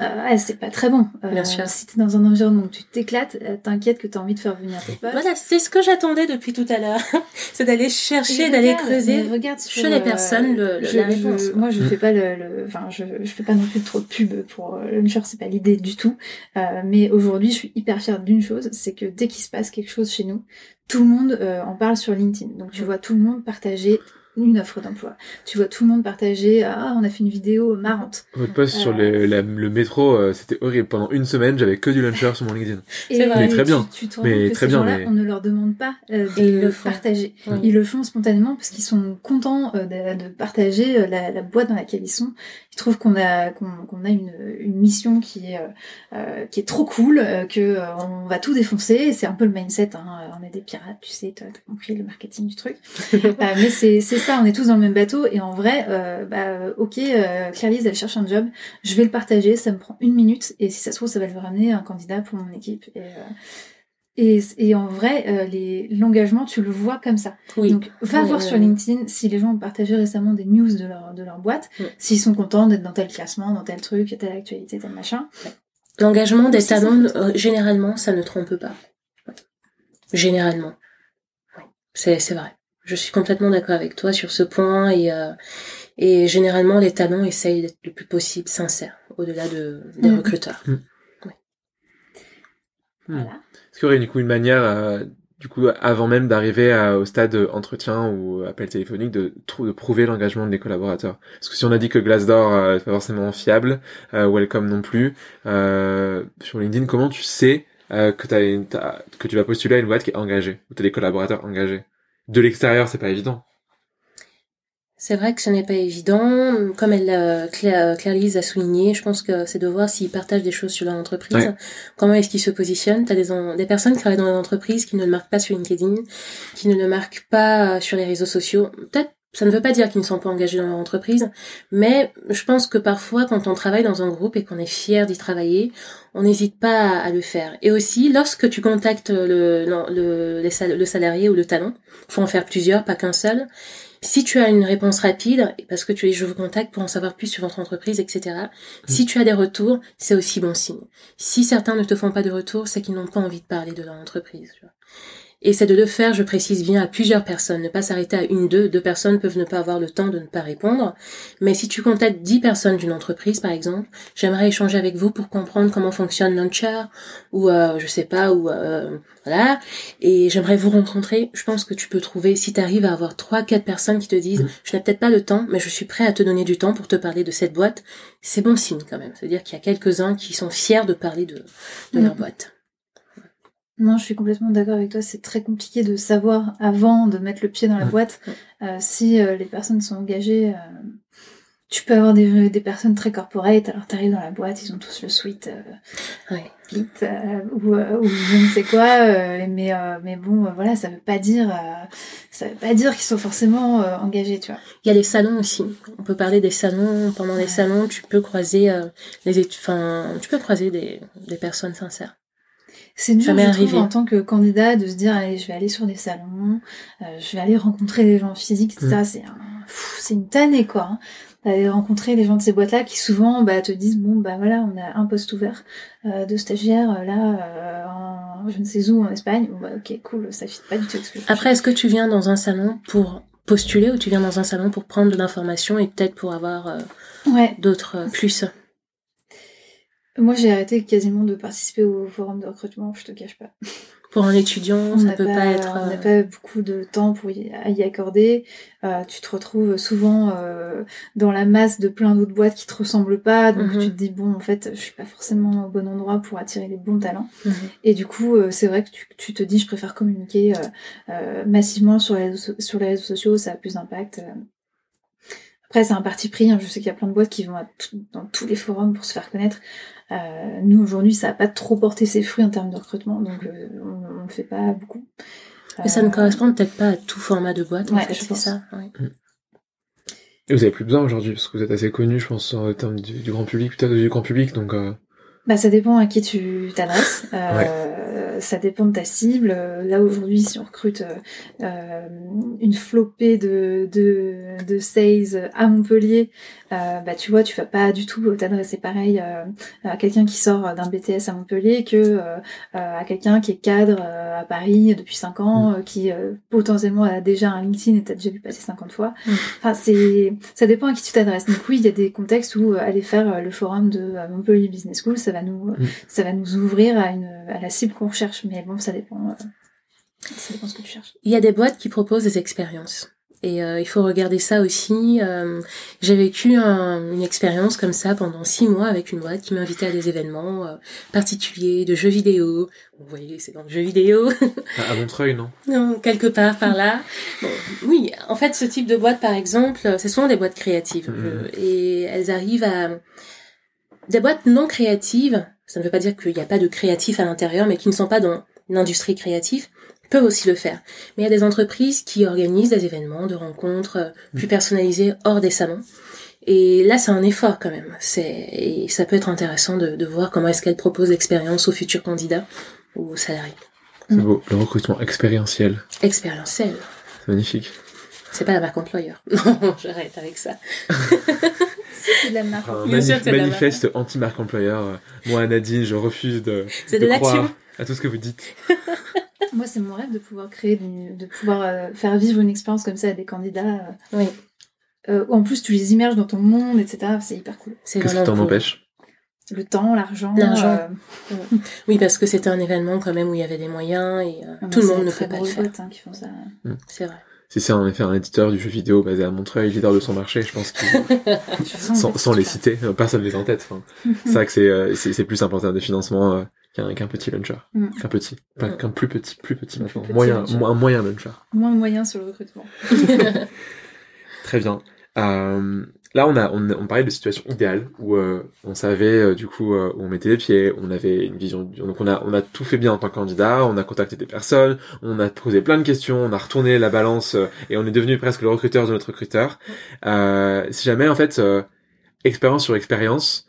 C: euh, ouais, c'est pas très bon. Euh,
B: Bien sûr.
C: Si t'es dans un environnement où tu t'éclates, euh, t'inquiète que t'as envie de faire venir tes potes.
B: Voilà, c'est ce que j'attendais depuis tout à l'heure. c'est d'aller chercher, d'aller creuser.
C: regarde
B: chez les personnes le- le-
C: je-
B: la
C: je-
B: réponse.
C: moi, je fais pas le, le- enfin, je, je fais pas non plus trop de pub pour euh, Launcher, c'est pas l'idée du tout. Euh, mais aujourd'hui, je suis hyper fière d'une chose, c'est que dès qu'il se passe quelque chose chez nous, tout le monde euh, en parle sur LinkedIn. Donc, tu
B: Mm.
C: vois tout le monde partager une offre d'emploi. Tu vois tout le monde partager ah on a fait une vidéo marrante.
A: votre post sur
C: Euh.
A: les- la- le métro, euh, c'était horrible. Pendant une semaine, j'avais que du luncher sur mon LinkedIn.
B: C'est vrai.
A: Mais très bien.
C: Tu, tu
A: Mais très bien, mais-
C: on ne leur demande pas euh,
B: ils
C: de
B: le
C: partager. Ils le font spontanément parce qu'ils sont contents euh, de, de partager euh, la, la boîte dans laquelle ils sont. Ils trouvent qu'on a qu'on a une, une mission qui est euh, euh, qui est trop cool, euh, que euh, on va tout défoncer. C'est un peu le mindset. Hein. On est des pirates, tu sais, t'as t'as compris le marketing du truc. Euh, mais c'est c'est ça. On est tous dans le même bateau. Et en vrai, euh, bah euh, ok, euh, Claire-Lise, elle cherche un job. Je vais le partager. Ça me prend une minute. Et si ça se trouve, ça va lui ramener un candidat pour mon équipe. Et, euh, et, et en vrai, les- l'engagement, tu le vois comme ça.
B: Oui.
C: Donc, va
B: Oui,
C: voir
B: oui,
C: sur. LinkedIn si les gens ont partagé récemment des news de leur, de leur boîte, s'ils sont contents d'être dans tel classement, dans tel truc, telle actualité, tel machin.
B: L'engagement des talents, généralement, ça ne trompe pas. Généralement. C'est vrai. Je suis complètement d'accord avec toi sur ce point et, euh, et généralement, les talents essayent d'être le plus possible sincères, au-delà de, des
C: Mhm.
B: recruteurs.
A: Hmm.
C: Voilà.
A: Est-ce qu'il y aurait du coup une manière, euh, du coup, avant même d'arriver à- au stade euh, entretien ou appel téléphonique, de, de prouver l'engagement des collaborateurs? Parce que si on a dit que Glassdoor euh, est pas forcément fiable, euh, Welcome non plus, euh, sur LinkedIn, comment tu sais euh, que, t'as une- t'as- que tu vas postuler à une boîte qui est engagée, où t'as des collaborateurs engagés? De l'extérieur, c'est pas évident.
B: C'est vrai que ce n'est pas évident. Comme elle, euh, Claire, Claire-Lise a souligné, je pense que c'est de voir s'ils partagent des choses sur leur entreprise.
A: Ouais.
B: Comment est-ce qu'ils se positionnent? T'as des, en- des personnes qui travaillent dans l'entreprise qui ne le marquent pas sur LinkedIn, qui ne le marquent pas euh, sur les réseaux sociaux. Peut-être, ça ne veut pas dire qu'ils ne sont pas engagés dans leur entreprise, mais je pense que parfois, quand on travaille dans un groupe et qu'on est fier d'y travailler, on n'hésite pas à, le faire. Et aussi, lorsque tu contactes le, le, le, salarié ou le talent, faut en faire plusieurs, pas qu'un seul. Si tu as une réponse rapide, parce que tu es je vous contacte pour en savoir plus sur votre entreprise, etc. Si tu as des retours, c'est aussi bon signe. Si certains ne te font pas de retour, c'est qu'ils n'ont pas envie de parler de leur entreprise. tu vois. Et c'est de le faire, je précise bien, à plusieurs personnes. Ne pas s'arrêter à une, deux. Deux personnes peuvent ne pas avoir le temps de ne pas répondre. Mais si tu contactes dix personnes d'une entreprise, par exemple, j'aimerais échanger avec vous pour comprendre comment fonctionne Launcher, ou euh, je sais pas, ou euh, voilà. Et j'aimerais vous rencontrer. Je pense que tu peux trouver, si tu arrives à avoir trois, quatre personnes qui te disent, je n'ai peut-être pas le temps, mais je suis prêt à te donner du temps pour te parler de cette boîte, c'est bon signe quand même. C'est-à-dire qu'il y a quelques-uns qui sont fiers de parler de, de leur
C: Mhm.
B: boîte.
C: Non, je suis complètement d'accord avec toi. C'est très compliqué de savoir avant de mettre le pied dans la
A: Mm.
C: boîte euh, si euh, les personnes sont engagées. euh, tu peux avoir des, des personnes très corporate, alors t'arrives dans la boîte, ils ont tous le suite euh,
B: Ouais.
C: Git, euh, ou, euh, ou je ne sais quoi, euh, mais euh, mais bon, euh, voilà, ça veut pas dire euh, ça veut pas dire qu'ils sont forcément euh, engagés, tu vois.
B: Il y a les salons aussi. On peut parler des salons. Pendant les salons, tu peux croiser euh, les études, enfin, tu peux croiser des, des personnes sincères.
C: C'est dur,
B: Jamais
C: je trouve,
B: arrivé.
C: en tant que candidat, de se dire, allez, je vais aller sur des salons, euh, je vais aller rencontrer les gens physiques, etc. C'est un, c'est une tannée, quoi. hein. D'aller rencontrer les gens de ces boîtes-là qui souvent, bah, te disent, bon, bah voilà, on a un poste ouvert euh, de stagiaire, euh, là, euh, en, je ne sais où, en Espagne. Bon, bah, ok, cool, ça fit pas du tout
B: Après, est-ce que tu viens dans un salon pour postuler ou tu viens dans un salon pour prendre de l'information et peut-être pour avoir euh,
C: Ouais,
B: d'autres euh, plus
C: moi j'ai arrêté quasiment de participer au forum de recrutement, je te cache pas.
B: pour un étudiant,
C: on
B: ça peut pas, être.
C: on n'a
B: euh,
C: pas beaucoup de temps pour y, à y accorder. Euh, tu te retrouves souvent euh, dans la masse de plein d'autres boîtes qui te ressemblent pas, donc
B: Mhm.
C: tu te dis bon en fait je suis pas forcément au bon endroit pour attirer les bons talents.
B: mhm.
C: Et du coup euh, c'est vrai que tu, tu te dis je préfère communiquer euh, euh, massivement sur les, sur les réseaux sociaux, ça a plus d'impact. Après c'est un parti pris, hein. je sais qu'il y a plein de boîtes qui vont à tout- dans tous les forums pour se faire connaître. Euh, nous aujourd'hui ça a pas trop porté ses fruits en termes de recrutement, donc euh, on, le fait pas beaucoup.
B: Mais ça ne
C: Euh,
B: correspond peut-être pas à tout format de boîte, en
C: Ouais,
B: fait,
C: je
B: c'est
C: pense.
B: ça. ouais.
A: Et vous avez plus besoin aujourd'hui, parce que vous êtes assez connu, je pense, en termes du, du grand public, peut-être du grand public, donc euh,
C: Bah, ça dépend à qui tu t'adresses. Euh, Ça dépend de ta cible. Là aujourd'hui, si on recrute euh, une flopée de, de, de sales à Montpellier, euh, bah tu vois, tu vas pas du tout t'adresser pareil euh, à quelqu'un qui sort d'un BTS à Montpellier que euh, euh, à quelqu'un qui est cadre euh, à Paris depuis 5 ans, euh, qui euh, potentiellement a déjà un LinkedIn et t'as déjà vu passer 50 fois.
B: Mm.
C: Enfin, c'est ça dépend à qui tu t'adresses. Donc oui, il y a des contextes où euh, aller faire euh, le forum de euh, Montpellier Business School, ça va nous
A: Mm.
C: ça va nous ouvrir à une à la cible qu'on recherche. Mais bon, ça dépend. euh, ça dépend ce que tu cherches.
B: Il y a des boîtes qui proposent des expériences. Et euh, il faut regarder ça aussi. Euh, J'ai vécu un- une expérience comme ça pendant six mois avec une boîte qui m'invitait à des événements euh, particuliers de jeux vidéo. Vous voyez, c'est dans le jeu vidéo.
A: à, Montreuil, non?
B: Non, quelque part par là. Bon, oui, en fait, ce type de boîte, par exemple, c'est souvent des boîtes créatives.
A: Mhm.
B: Je- et elles arrivent à... Des boîtes non créatives, ça ne veut pas dire qu'il n'y a pas de créatifs à l'intérieur, mais qui ne sont pas dans l'industrie créative, peuvent aussi le faire. Mais il y a des entreprises qui organisent des événements, de rencontres euh, plus personnalisés hors des salons. Et là, c'est un effort quand même. C'est et ça peut être intéressant de, de voir comment est-ce qu'elles proposent l'expérience aux futurs candidats ou aux salariés.
A: C'est
C: Mm.
A: beau, le recrutement expérientiel,
B: Expérientiel.
A: c'est magnifique.
B: C'est pas la marque employeur. Non, j'arrête avec ça.
C: C'est de la marque.
A: Un manif-
B: de
A: manifeste anti-marque employeur. euh, Moi, Nadine, je refuse de,
B: C'est de
A: croire
B: l'action.
A: à tout ce que vous dites.
C: Moi, c'est mon rêve de pouvoir créer, de pouvoir euh, faire vivre une expérience comme ça à des candidats.
B: Oui,
C: Euh, euh, en plus, tu les immerges dans ton monde, etc. C'est hyper cool.
B: c'est
A: Qu'est-ce qui t'en empêche?
C: Le temps, l'argent.
B: L'argent.
C: euh,
B: Oui, parce que c'était un événement quand même où il y avait des moyens et euh,
C: ah,
B: tout le monde ne peut pas le faire.
C: hein, qui font ça.
B: C'est vrai.
A: Si c'est en effet un éditeur du jeu vidéo basé à Montreuil, leader de son marché, je pense qu'il sans, sans les citer, euh, personne ne les a en tête. Enfin, c'est vrai que c'est euh, plus termes de financement euh, qu'un qu'un petit launcher.
C: Mm.
A: Qu'un petit.
B: Mm.
A: qu'un plus petit, plus petit
C: Plus
A: maintenant.
C: petit
A: moyen,
C: launcher.
A: un moyen launcher.
C: Moins de moyens sur le recrutement.
A: Très bien. Euh, là, on a, on, on parlait de situation idéale où euh, on savait euh, du coup euh, où on mettait les pieds, on avait une vision. Donc on a, on a tout fait bien en tant que candidat, on a contacté des personnes, on a posé plein de questions, on a retourné la balance euh, et on est devenu presque le recruteur de notre recruteur. Euh, si jamais en fait euh, expérience sur expérience,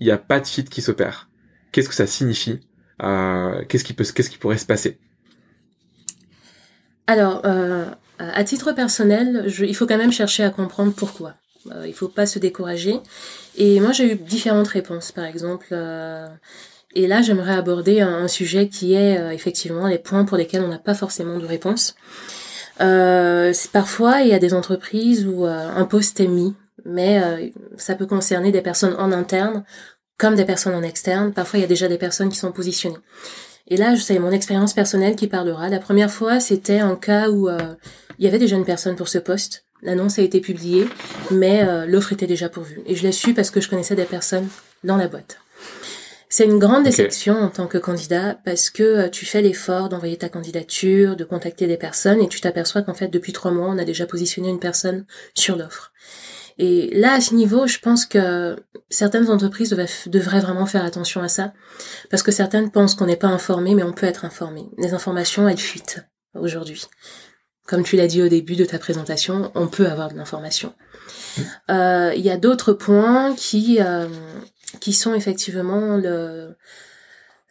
A: il n'y a pas de fit qui s'opère. Qu'est-ce que ça signifie euh, Qu'est-ce qui peut, qu'est-ce qui pourrait se passer?
B: Alors, euh, à titre personnel, il faut quand même chercher à comprendre pourquoi. Euh, il faut pas se décourager. Et moi, j'ai eu différentes réponses, par exemple. euh, et là, j'aimerais aborder un, sujet qui est effectivement les points pour lesquels on n'a pas forcément de réponse. Parfois, il y a des entreprises où un poste est mis, mais ça peut concerner des personnes en interne comme des personnes en externe. Parfois, il y a déjà des personnes qui sont positionnées. Et là, c'est mon expérience personnelle qui parlera. La première fois, c'était un cas où euh, il y avait déjà une personne pour ce poste. L'annonce a été publiée, mais euh, l'offre était déjà pourvue. Et je l'ai su parce que je connaissais des personnes dans la boîte. C'est une grande déception en tant que candidat parce que euh, tu fais l'effort d'envoyer ta candidature, de contacter des personnes et tu t'aperçois qu'en fait depuis trois mois on a déjà positionné une personne sur l'offre. Et là à ce niveau, je pense que certaines entreprises devraient vraiment faire attention à ça parce que certaines pensent qu'on n'est pas informé mais on peut être informé. Les informations elles fuitent aujourd'hui. Comme tu l'as dit au début de ta présentation, on peut avoir de l'information. Euh, Il y a d'autres points qui euh, qui sont effectivement le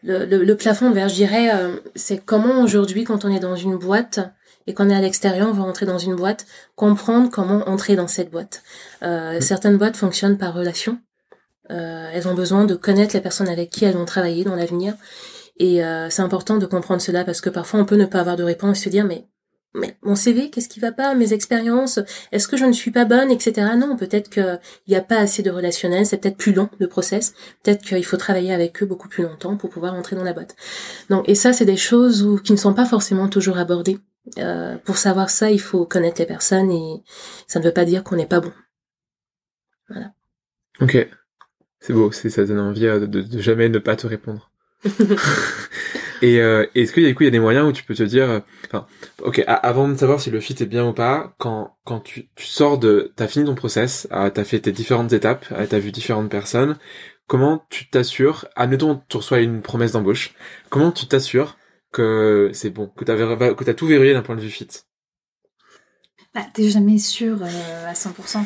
B: le, le, le plafond verre. Je dirais, euh, c'est comment aujourd'hui, quand on est dans une boîte et qu'on est à l'extérieur, on veut entrer dans une boîte, comprendre comment entrer dans cette boîte. Euh, Certaines boîtes fonctionnent par relation. Euh, elles ont besoin de connaître les personnes avec qui elles vont travailler dans l'avenir. Et euh, c'est important de comprendre cela parce que parfois on peut ne pas avoir de réponse et se dire mais mais mon CV, qu'est-ce qui va pas, mes expériences, est-ce que je ne suis pas bonne, etc. Non, peut-être qu'il n'y a pas assez de relationnel, c'est peut-être plus long le process, peut-être qu'il faut travailler avec eux beaucoup plus longtemps pour pouvoir entrer dans la boîte. Donc, et ça, c'est des choses où, qui ne sont pas forcément toujours abordées. Euh, pour savoir ça, il faut connaître les personnes et ça ne veut pas dire qu'on n'est pas bon. Voilà.
A: Ok, c'est beau, c'est ça donne envie euh, de, de jamais ne pas te répondre. Et euh, est-ce qu'il y a, il y a des moyens où tu peux te dire, enfin, ok, avant de savoir si le fit est bien ou pas, quand quand tu, tu sors de, t'as fini ton process, t'as fait tes différentes étapes, t'as vu différentes personnes, comment tu t'assures, admettons tu reçois une promesse d'embauche, comment tu t'assures que c'est bon, que t'as tout verrouillé d'un point de vue fit
C: bah, T'es jamais sûr euh, à 100%.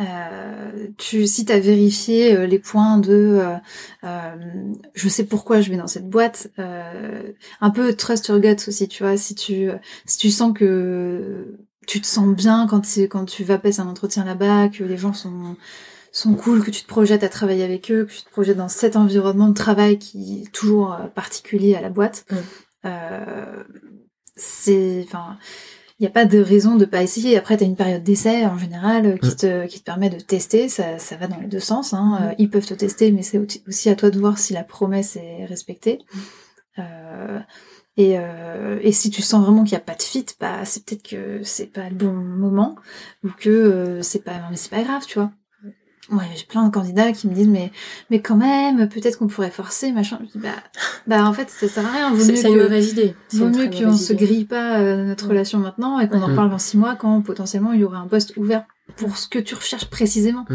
C: Euh, tu, si tu as vérifié euh, les points de je sais pourquoi je vais dans cette boîte, un peu trust your gut aussi, tu vois, si tu si tu sens que tu te sens bien quand quand tu vas passer un entretien là-bas, que les gens sont sont cool, que tu te projettes à travailler avec eux, que tu te projettes dans cet environnement de travail qui est toujours particulier à la boîte. Mm. c'est enfin il n'y a pas de raison de pas essayer. Après, tu as une période d'essai en général euh, qui, mm. te, qui te permet de tester. Ça, ça va dans les deux sens. Hein. Mm. Euh, ils peuvent te tester, mais c'est aussi à toi de voir si la promesse est respectée. Euh, et, euh, et si tu sens vraiment qu'il n'y a pas de fit, bah c'est peut-être que c'est pas le bon moment ou que euh, c'est pas mais c'est pas grave, tu vois. Ouais, j'ai plein de candidats qui me disent mais mais quand même peut-être qu'on pourrait forcer machin. Je dis bah bah en fait ça sert à rien.
B: C'est une mauvaise idée.
C: Vaut mieux qu'on se grille pas euh, notre relation maintenant et qu'on en parle dans six mois quand potentiellement il y aurait un poste ouvert pour ce que tu recherches précisément.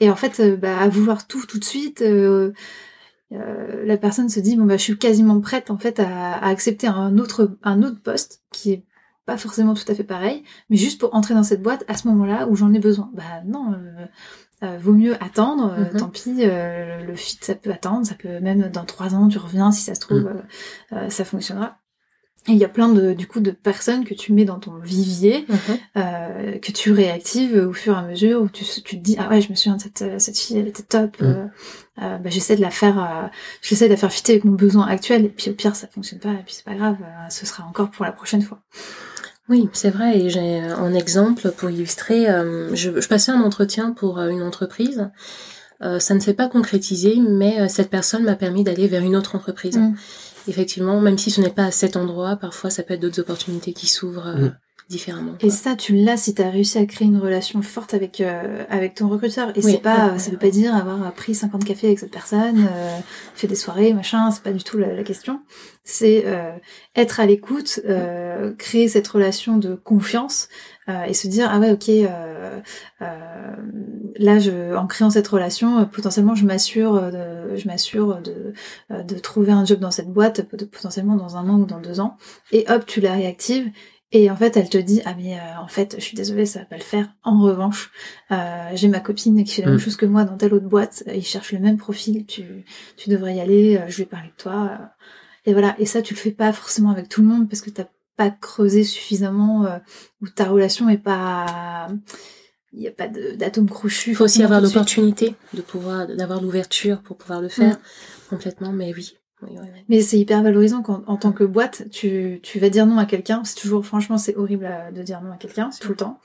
C: Et en fait euh, bah à vouloir tout tout de suite. Euh, la personne se dit bon bah je suis quasiment prête en fait à, à accepter un autre un autre poste qui est pas forcément tout à fait pareil, mais juste pour entrer dans cette boîte à ce moment-là où j'en ai besoin. Bah non, euh, vaut mieux attendre, euh, mhm. tant pis, euh, le fit ça peut attendre, ça peut même dans trois ans tu reviens si ça se trouve mhm. ça fonctionnera. Et il y a plein de du coup de personnes que tu mets dans ton vivier, mhm. que tu réactives au fur et à mesure où tu, tu te dis ah ouais je me souviens de cette, cette fille elle était top, bah, j'essaie de la faire j'essaie de la faire fitter avec mon besoin actuel et puis au pire ça fonctionne pas et puis c'est pas grave ce sera encore pour la prochaine fois.
B: Oui, c'est vrai. Et j'ai un exemple pour illustrer. Euh, je, je, passais un entretien pour euh, une entreprise. Euh, ça ne s'est pas concrétisé, mais cette personne m'a permis d'aller vers une autre entreprise. Mm. Effectivement, même si ce n'est pas à cet endroit, parfois ça peut être d'autres opportunités qui s'ouvrent. Mm différemment.
C: Et ça, tu l'as si tu as réussi à créer une relation forte avec euh, avec ton recruteur. Et c'est pas, ça veut pas dire avoir pris 50 cafés avec cette personne, euh, fait des soirées, machin. C'est pas du tout la, question. C'est euh, être à l'écoute, euh, créer cette relation de confiance et se dire ah ouais ok là je en créant cette relation potentiellement je m'assure de je m'assure de de trouver un job dans cette boîte potentiellement dans un an ou dans deux ans et hop tu la réactives et en fait, elle te dit ah mais euh, en fait, je suis désolée, ça va pas le faire. En revanche, euh, j'ai ma copine qui fait la même mm. chose que moi dans telle autre boîte. Il cherche le même profil. Tu tu devrais y aller. Euh, je ai parlé de toi. et voilà. Et ça, tu le fais pas forcément avec tout le monde parce que t'as pas creusé suffisamment ou ta relation est pas il n'y a pas d'atome crochu.
B: Il faut aussi avoir l'opportunité de pouvoir d'avoir l'ouverture pour pouvoir le faire mm. complètement. Mais oui,
C: mais c'est hyper valorisant quand, en tant que boîte, tu, tu vas dire non à quelqu'un. C'est toujours, franchement, c'est horrible de dire non à quelqu'un tout le temps.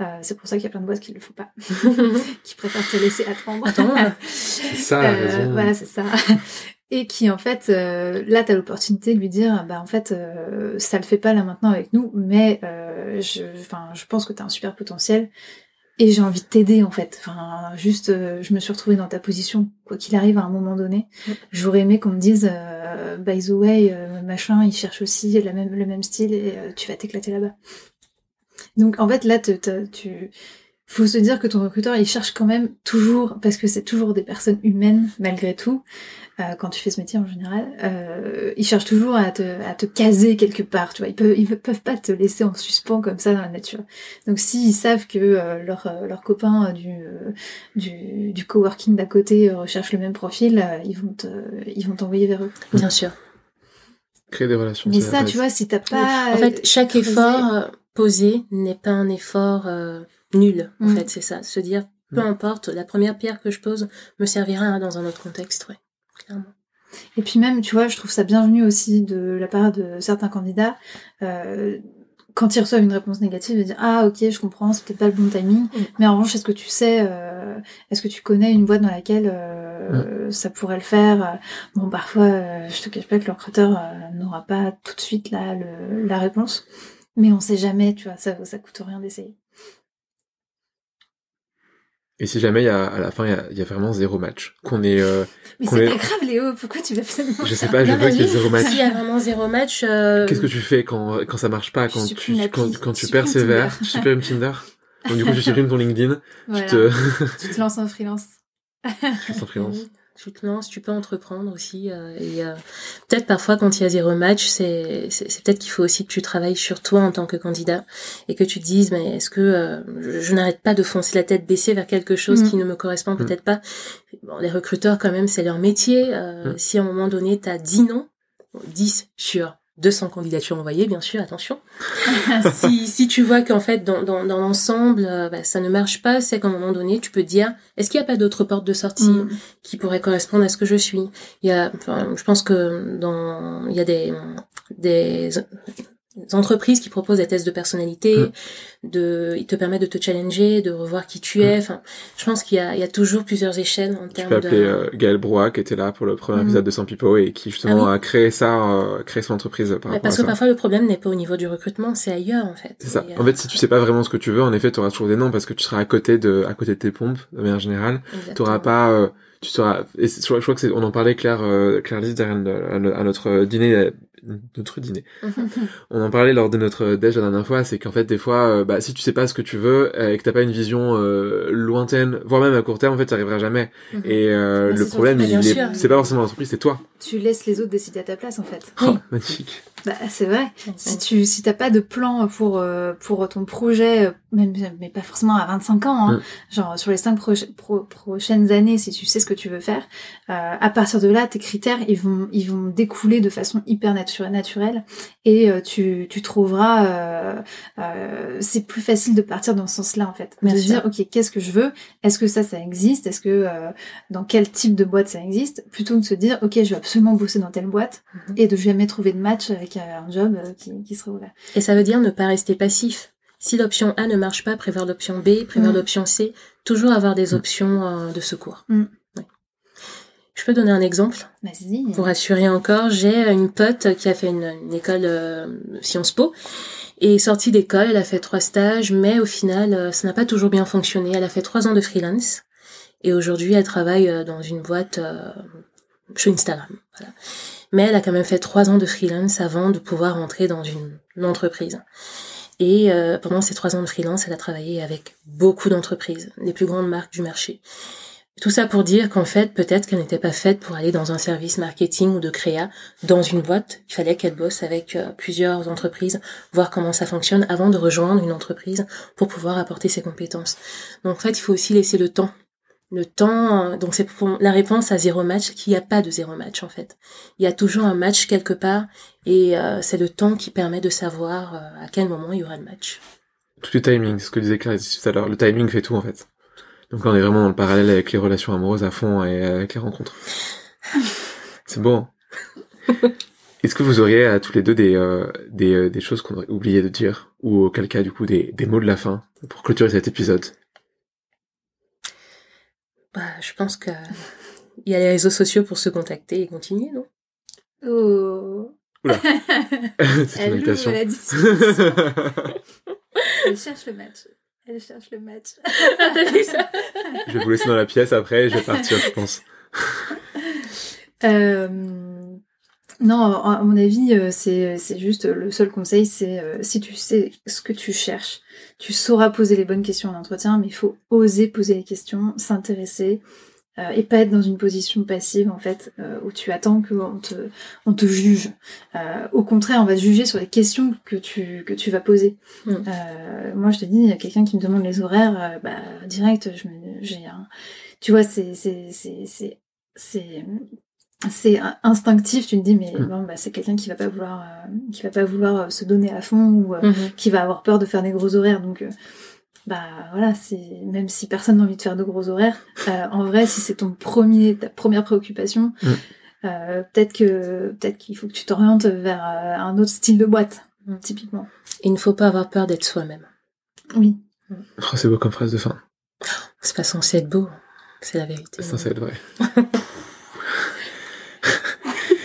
C: Euh, c'est pour ça qu'il y a plein de boîtes qui le font pas, qui préfèrent te laisser attendre.
A: c'est ça, euh,
C: Voilà, c'est ça. Et qui en fait, euh, là, t'as l'opportunité de lui dire, bah en fait, euh, ça le fait pas là maintenant avec nous, mais euh, je, enfin, je pense que t'as un super potentiel et j'ai envie de t'aider en fait. Enfin, juste, euh, je me suis retrouvée dans ta position, quoi qu'il arrive à un moment donné. J'aurais aimé qu'on me dise, euh, by the way, euh, machin, il cherche aussi la même, le même style et tu vas t'éclater là-bas. Donc en fait là, tu, faut se dire que ton recruteur il cherche quand même toujours, parce que c'est toujours des personnes humaines malgré tout, euh, quand tu fais ce métier en général, euh, ils cherchent toujours à te, à te caser quelque part, tu vois. Ils peuvent, ils peuvent pas te laisser en suspens comme ça dans la nature. Donc s'ils savent que euh, leur, euh, leur copain du, du, du coworking d'à côté recherche le même profil, ils vont te, ils vont t'envoyer vers eux.
B: Bien sûr.
A: Créer des relations.
C: Mais ça, tu vois, si t'as pas.
B: En fait, chaque effort posé n'est pas un effort nul. En mm. fait, c'est ça. Se dire, peu mm. importe, la première pierre que je pose me servira dans un autre contexte, ouais.
C: Et puis même, tu vois, je trouve ça bienvenu aussi de la part de certains candidats. Euh, quand ils reçoivent une réponse négative, de dire ah ok je comprends, c'est peut-être pas le bon timing.
B: Mm.
C: Mais en revanche, est-ce que tu sais, euh, est-ce que tu connais une boîte dans laquelle euh, ça pourrait le faire? Bon parfois, euh, je te cache pas que le recruteur n'aura pas tout de suite là le, la réponse, mais on sait jamais, tu vois, ça ça coûte rien d'essayer.
A: Et si jamais, il y a, à la fin, il y a, il y a vraiment zéro match, qu'on est, euh,
C: Mais c'est
A: est-
C: pas grave Léo, pourquoi tu vas absolument
A: je sais pas, je
B: Non,
A: vois qu'il y a
B: vas-y.
A: zéro match.
B: S'il y a vraiment zéro match, euh,
A: Qu'est-ce que tu fais quand, quand ça marche pas, quand tu, quand, quand tu persévères, tu supprimes Tinder? Donc du coup, tu supprimes ton LinkedIn,
C: Voilà.
A: tu te,
C: tu te lances en freelance.
A: tu es en freelance.
B: Tu te lances, tu peux entreprendre aussi. euh, et euh, peut-être parfois quand il y a zéro match, c'est c'est c'est peut-être qu'il faut aussi que tu travailles sur toi en tant que candidat et que tu te dises mais est-ce que euh, je, je n'arrête pas de foncer la tête baissée vers quelque chose
C: Mm.
B: qui ne me correspond
A: Mm.
B: peut-être pas. Bon, les recruteurs quand même c'est leur métier. euh,
A: Mm.
B: Si à un moment donné tu as 10 noms, bon, 10 sur 200 candidatures envoyées, bien sûr, attention. si, si tu vois qu'en fait, dans, dans, dans l'ensemble, euh, bah, ça ne marche pas, c'est qu'à un moment donné, tu peux te dire, est-ce qu'il n'y a pas d'autres portes de sortie
C: Mm.
B: qui pourraient correspondre à ce que je suis? Il y a, enfin, je pense que dans, il y a des, des entreprises qui proposent des tests de personnalité,
A: Mm.
B: de, ils te permettent de te challenger, de revoir qui tu es. Enfin, je pense qu'il y a, il y a toujours plusieurs échelles en
A: Tu
B: termes
A: peux
B: de.
A: appeler euh, Gaël Broa, qui était là pour le premier
C: Mhm.
A: épisode de Sans Pipo et qui justement
B: Ah oui.
A: a créé ça, euh, créé son entreprise par
B: parce
A: à
B: que
A: ça.
B: parfois le problème n'est pas au niveau du recrutement, c'est ailleurs en fait.
A: C'est ça.
B: Euh,
A: En fait, si tu sais pas vraiment ce que tu veux, en effet, tu auras toujours des noms parce que tu seras à côté de, à côté de tes pompes, de manière générale. Tu auras pas, euh, tu seras, et je crois je crois que c'est, on en parlait Claire, euh, Claire Lise derrière à no- à notre dîner, notre dîner. On en parlait lors de notre déj la dernière fois, c'est qu'en fait, des fois, euh, bah, si tu sais pas ce que tu veux euh, et que t'as pas une vision euh, lointaine, voire même à court terme, en fait, tu arriveras jamais.
B: Mhm.
A: Et euh,
C: Bah,
A: le problème, il est, c'est pas forcément l'entreprise, c'est toi.
C: Tu laisses les autres décider à ta place en fait.
B: Oui.
A: Oh, magnifique.
C: Bah, c'est vrai. Si tu si t'as pas de plan pour euh, pour ton projet, euh, même mais pas forcément à 25 ans, hein,
A: Mm.
C: genre sur les cinq proche- pro- prochaines années, si tu sais ce que tu veux faire, euh, à partir de là, tes critères ils vont ils vont découler de façon hyper naturelle naturelle et euh, tu tu trouveras euh, euh, c'est plus facile de partir dans ce sens-là en fait,
B: Bien
C: de
B: sûr.
C: dire ok qu'est-ce que je veux, est-ce que ça ça existe, est-ce que euh, dans quel type de boîte ça existe, plutôt que de se dire ok je vais absolument bosser dans telle boîte
B: Mhm.
C: et de jamais trouver de match avec un job euh, qui, qui serait ouvert.
B: Et ça veut dire ne pas rester passif. Si l'option A ne marche pas, prévoir l'option B, prévoir
C: Mm.
B: l'option C, toujours avoir des
A: Mm.
B: options euh, de secours.
C: Mm.
B: Je peux donner un exemple
C: Vas-y.
B: pour rassurer encore. J'ai une pote qui a fait une, une école euh, Sciences Po et sortie d'école, elle a fait trois stages, mais au final, euh, ça n'a pas toujours bien fonctionné. Elle a fait trois ans de freelance et aujourd'hui, elle travaille euh, dans une boîte euh, sur Instagram. Voilà. Mais elle a quand même fait trois ans de freelance avant de pouvoir rentrer dans une, une entreprise. Et euh, pendant ces trois ans de freelance, elle a travaillé avec beaucoup d'entreprises, les plus grandes marques du marché. Tout ça pour dire qu'en fait, peut-être qu'elle n'était pas faite pour aller dans un service marketing ou de créa dans une boîte. Il fallait qu'elle bosse avec euh, plusieurs entreprises, voir comment ça fonctionne avant de rejoindre une entreprise pour pouvoir apporter ses compétences. Donc en fait, il faut aussi laisser le temps. Le temps, euh, donc c'est la réponse à zéro match, qu'il n'y a pas de zéro match en fait. Il y a toujours un match quelque part et euh, c'est le temps qui permet de savoir à quel moment il y aura le match.
A: Tout est timing, ce que disait Claire tout à l'heure. Le timing fait tout, en fait. Donc là, on est vraiment dans le parallèle avec les relations amoureuses à fond et avec les rencontres. C'est bon. Est-ce que vous auriez à tous les deux des, euh, des, euh, des choses qu'on aurait oublié de dire ou auquel cas, du coup, des, des mots de la fin pour clôturer cet épisode?
B: Bah, je pense que il y a les réseaux sociaux pour se contacter et continuer, non?
C: Oh.
A: C'est une
C: Elle
A: invitation.
C: ouvre la discussion. Elle cherche le match. Elle cherche le match.
A: Je vais vous laisser dans la pièce après et je vais partir, je pense.
C: Euh, non, à mon avis, euh, c'est c'est juste euh, le seul conseil, c'est euh, si tu sais ce que tu cherches, tu sauras poser les bonnes questions en entretien, mais il faut oser poser les questions, s'intéresser euh, et pas être dans une position passive en fait euh, où tu attends qu'on te on te juge. Euh, au contraire, on va te juger sur les questions que tu que tu vas poser.
B: Mm.
C: Euh, moi, je te dis, quelqu'un qui me demande les horaires, euh, bah direct, je me j'ai un, tu vois, c'est c'est c'est c'est c'est c'est instinctif tu te dis mais
A: Mm.
C: bon bah c'est quelqu'un qui va pas vouloir euh, qui va pas vouloir se donner à fond ou euh,
B: Mhm.
C: qui va avoir peur de faire des gros horaires donc euh, bah voilà c'est même si personne n'a envie de faire de gros horaires euh, en vrai si c'est ton premier ta première préoccupation
A: Mm.
C: euh, peut-être que peut-être qu'il faut que tu t'orientes vers euh, un autre style de boîte typiquement.
B: Il ne faut pas avoir peur d'être soi-même.
C: Oui.
A: Oh, c'est beau comme phrase de fin.
B: C'est pas censé être beau, c'est la vérité.
A: C'est censé être vrai.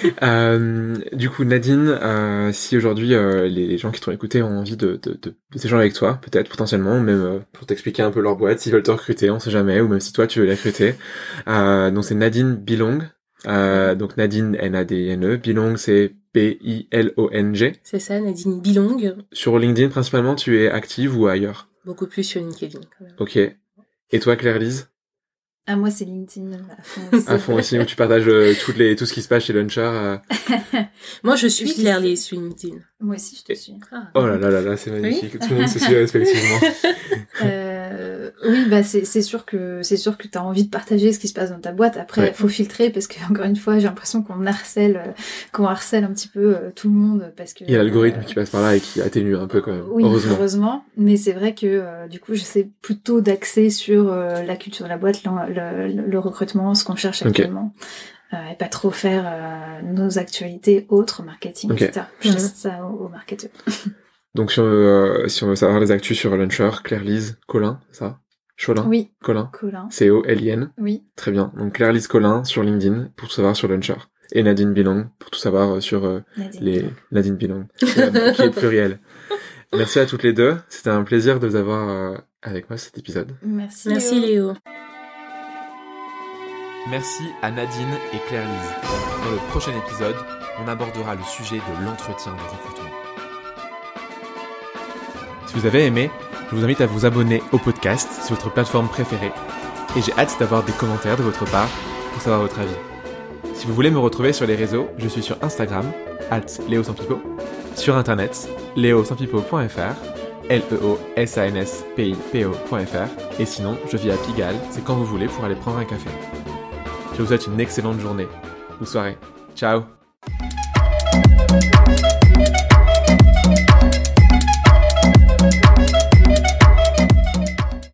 A: Euh, du coup, Nadine, euh, si aujourd'hui euh, les, gens qui t'ont écouté ont envie de, de, de, de s'échanger avec toi, peut-être potentiellement, même euh, pour t'expliquer un peu leur boîte, s'ils veulent te recruter, on sait jamais, ou même si toi tu veux les recruter. Euh, donc c'est Nadine Bilong. Euh, donc Nadine N-A-D-N-E. Bilong c'est B-I-L-O-N-G.
B: C'est ça, Nadine Bilong,
A: Sur LinkedIn principalement, tu es active ou ailleurs?
B: Beaucoup plus sur LinkedIn quand même.
A: Ok. Et toi, Claire-Lise?
C: Ah, moi, c'est LinkedIn à fond.
A: À fond aussi, où tu partages euh, toutes les, tout ce qui se passe chez Launcher. euh.
B: Moi, je suis
C: Je
B: Claire. Lise sur LinkedIn.
C: Moi aussi, je te suis.
B: Ah.
A: Oh là là là là, c'est magnifique. Tout le monde se suit respectivement.
C: Euh, oui, bah c'est c'est sûr que c'est sûr que t'as envie de partager ce qui se passe dans ta boîte. Après,
A: Ouais.
C: faut filtrer parce que encore une fois, j'ai l'impression qu'on harcèle, qu'on harcèle un petit peu euh, tout le monde parce que
A: Il y a l'algorithme
C: euh,
A: qui passe par là et qui atténue un peu quand même.
C: Oui,
A: Heureusement.
C: heureusement. Mais c'est vrai que euh, du coup, j'essaie plutôt d'axer sur euh, la culture de la boîte, le, le- le recrutement, ce qu'on cherche actuellement. Euh, et pas trop faire euh, nos actualités autres, marketing, etc. Je laisse ça aux, aux marketeurs.
A: Donc si on, veut, euh, si on veut savoir les actus sur Launcher, Claire-Lise Colin, ça? Cholin?
C: Oui,
A: Colin?
C: Colin.
A: C-O-L-I-N.
C: Oui,
A: Très bien. Donc Claire-Lise Colin sur LinkedIn pour tout savoir sur Launcher. Et Nadine Bilong pour tout savoir euh, sur euh,
C: Nadine.
A: les Nadine Bilong, qui est pluriel. Merci à toutes les deux. C'était un plaisir de vous avoir euh, avec moi cet épisode.
C: Merci.
B: Merci Léo.
A: Merci à Nadine et Claire-Lise. Dans le prochain épisode, on abordera le sujet de l'entretien de recrutement. Si vous avez aimé, je vous invite à vous abonner au podcast sur votre plateforme préférée. Et j'ai hâte d'avoir des commentaires de votre part pour savoir votre avis. Si vous voulez me retrouver sur les réseaux, je suis sur Instagram, at leosanpipo, sur internet, leosanpipo.fr, l e et sinon, je vis à Pigalle, c'est quand vous voulez pour aller prendre un café. Je vous souhaite une excellente journée ou soirée. Ciao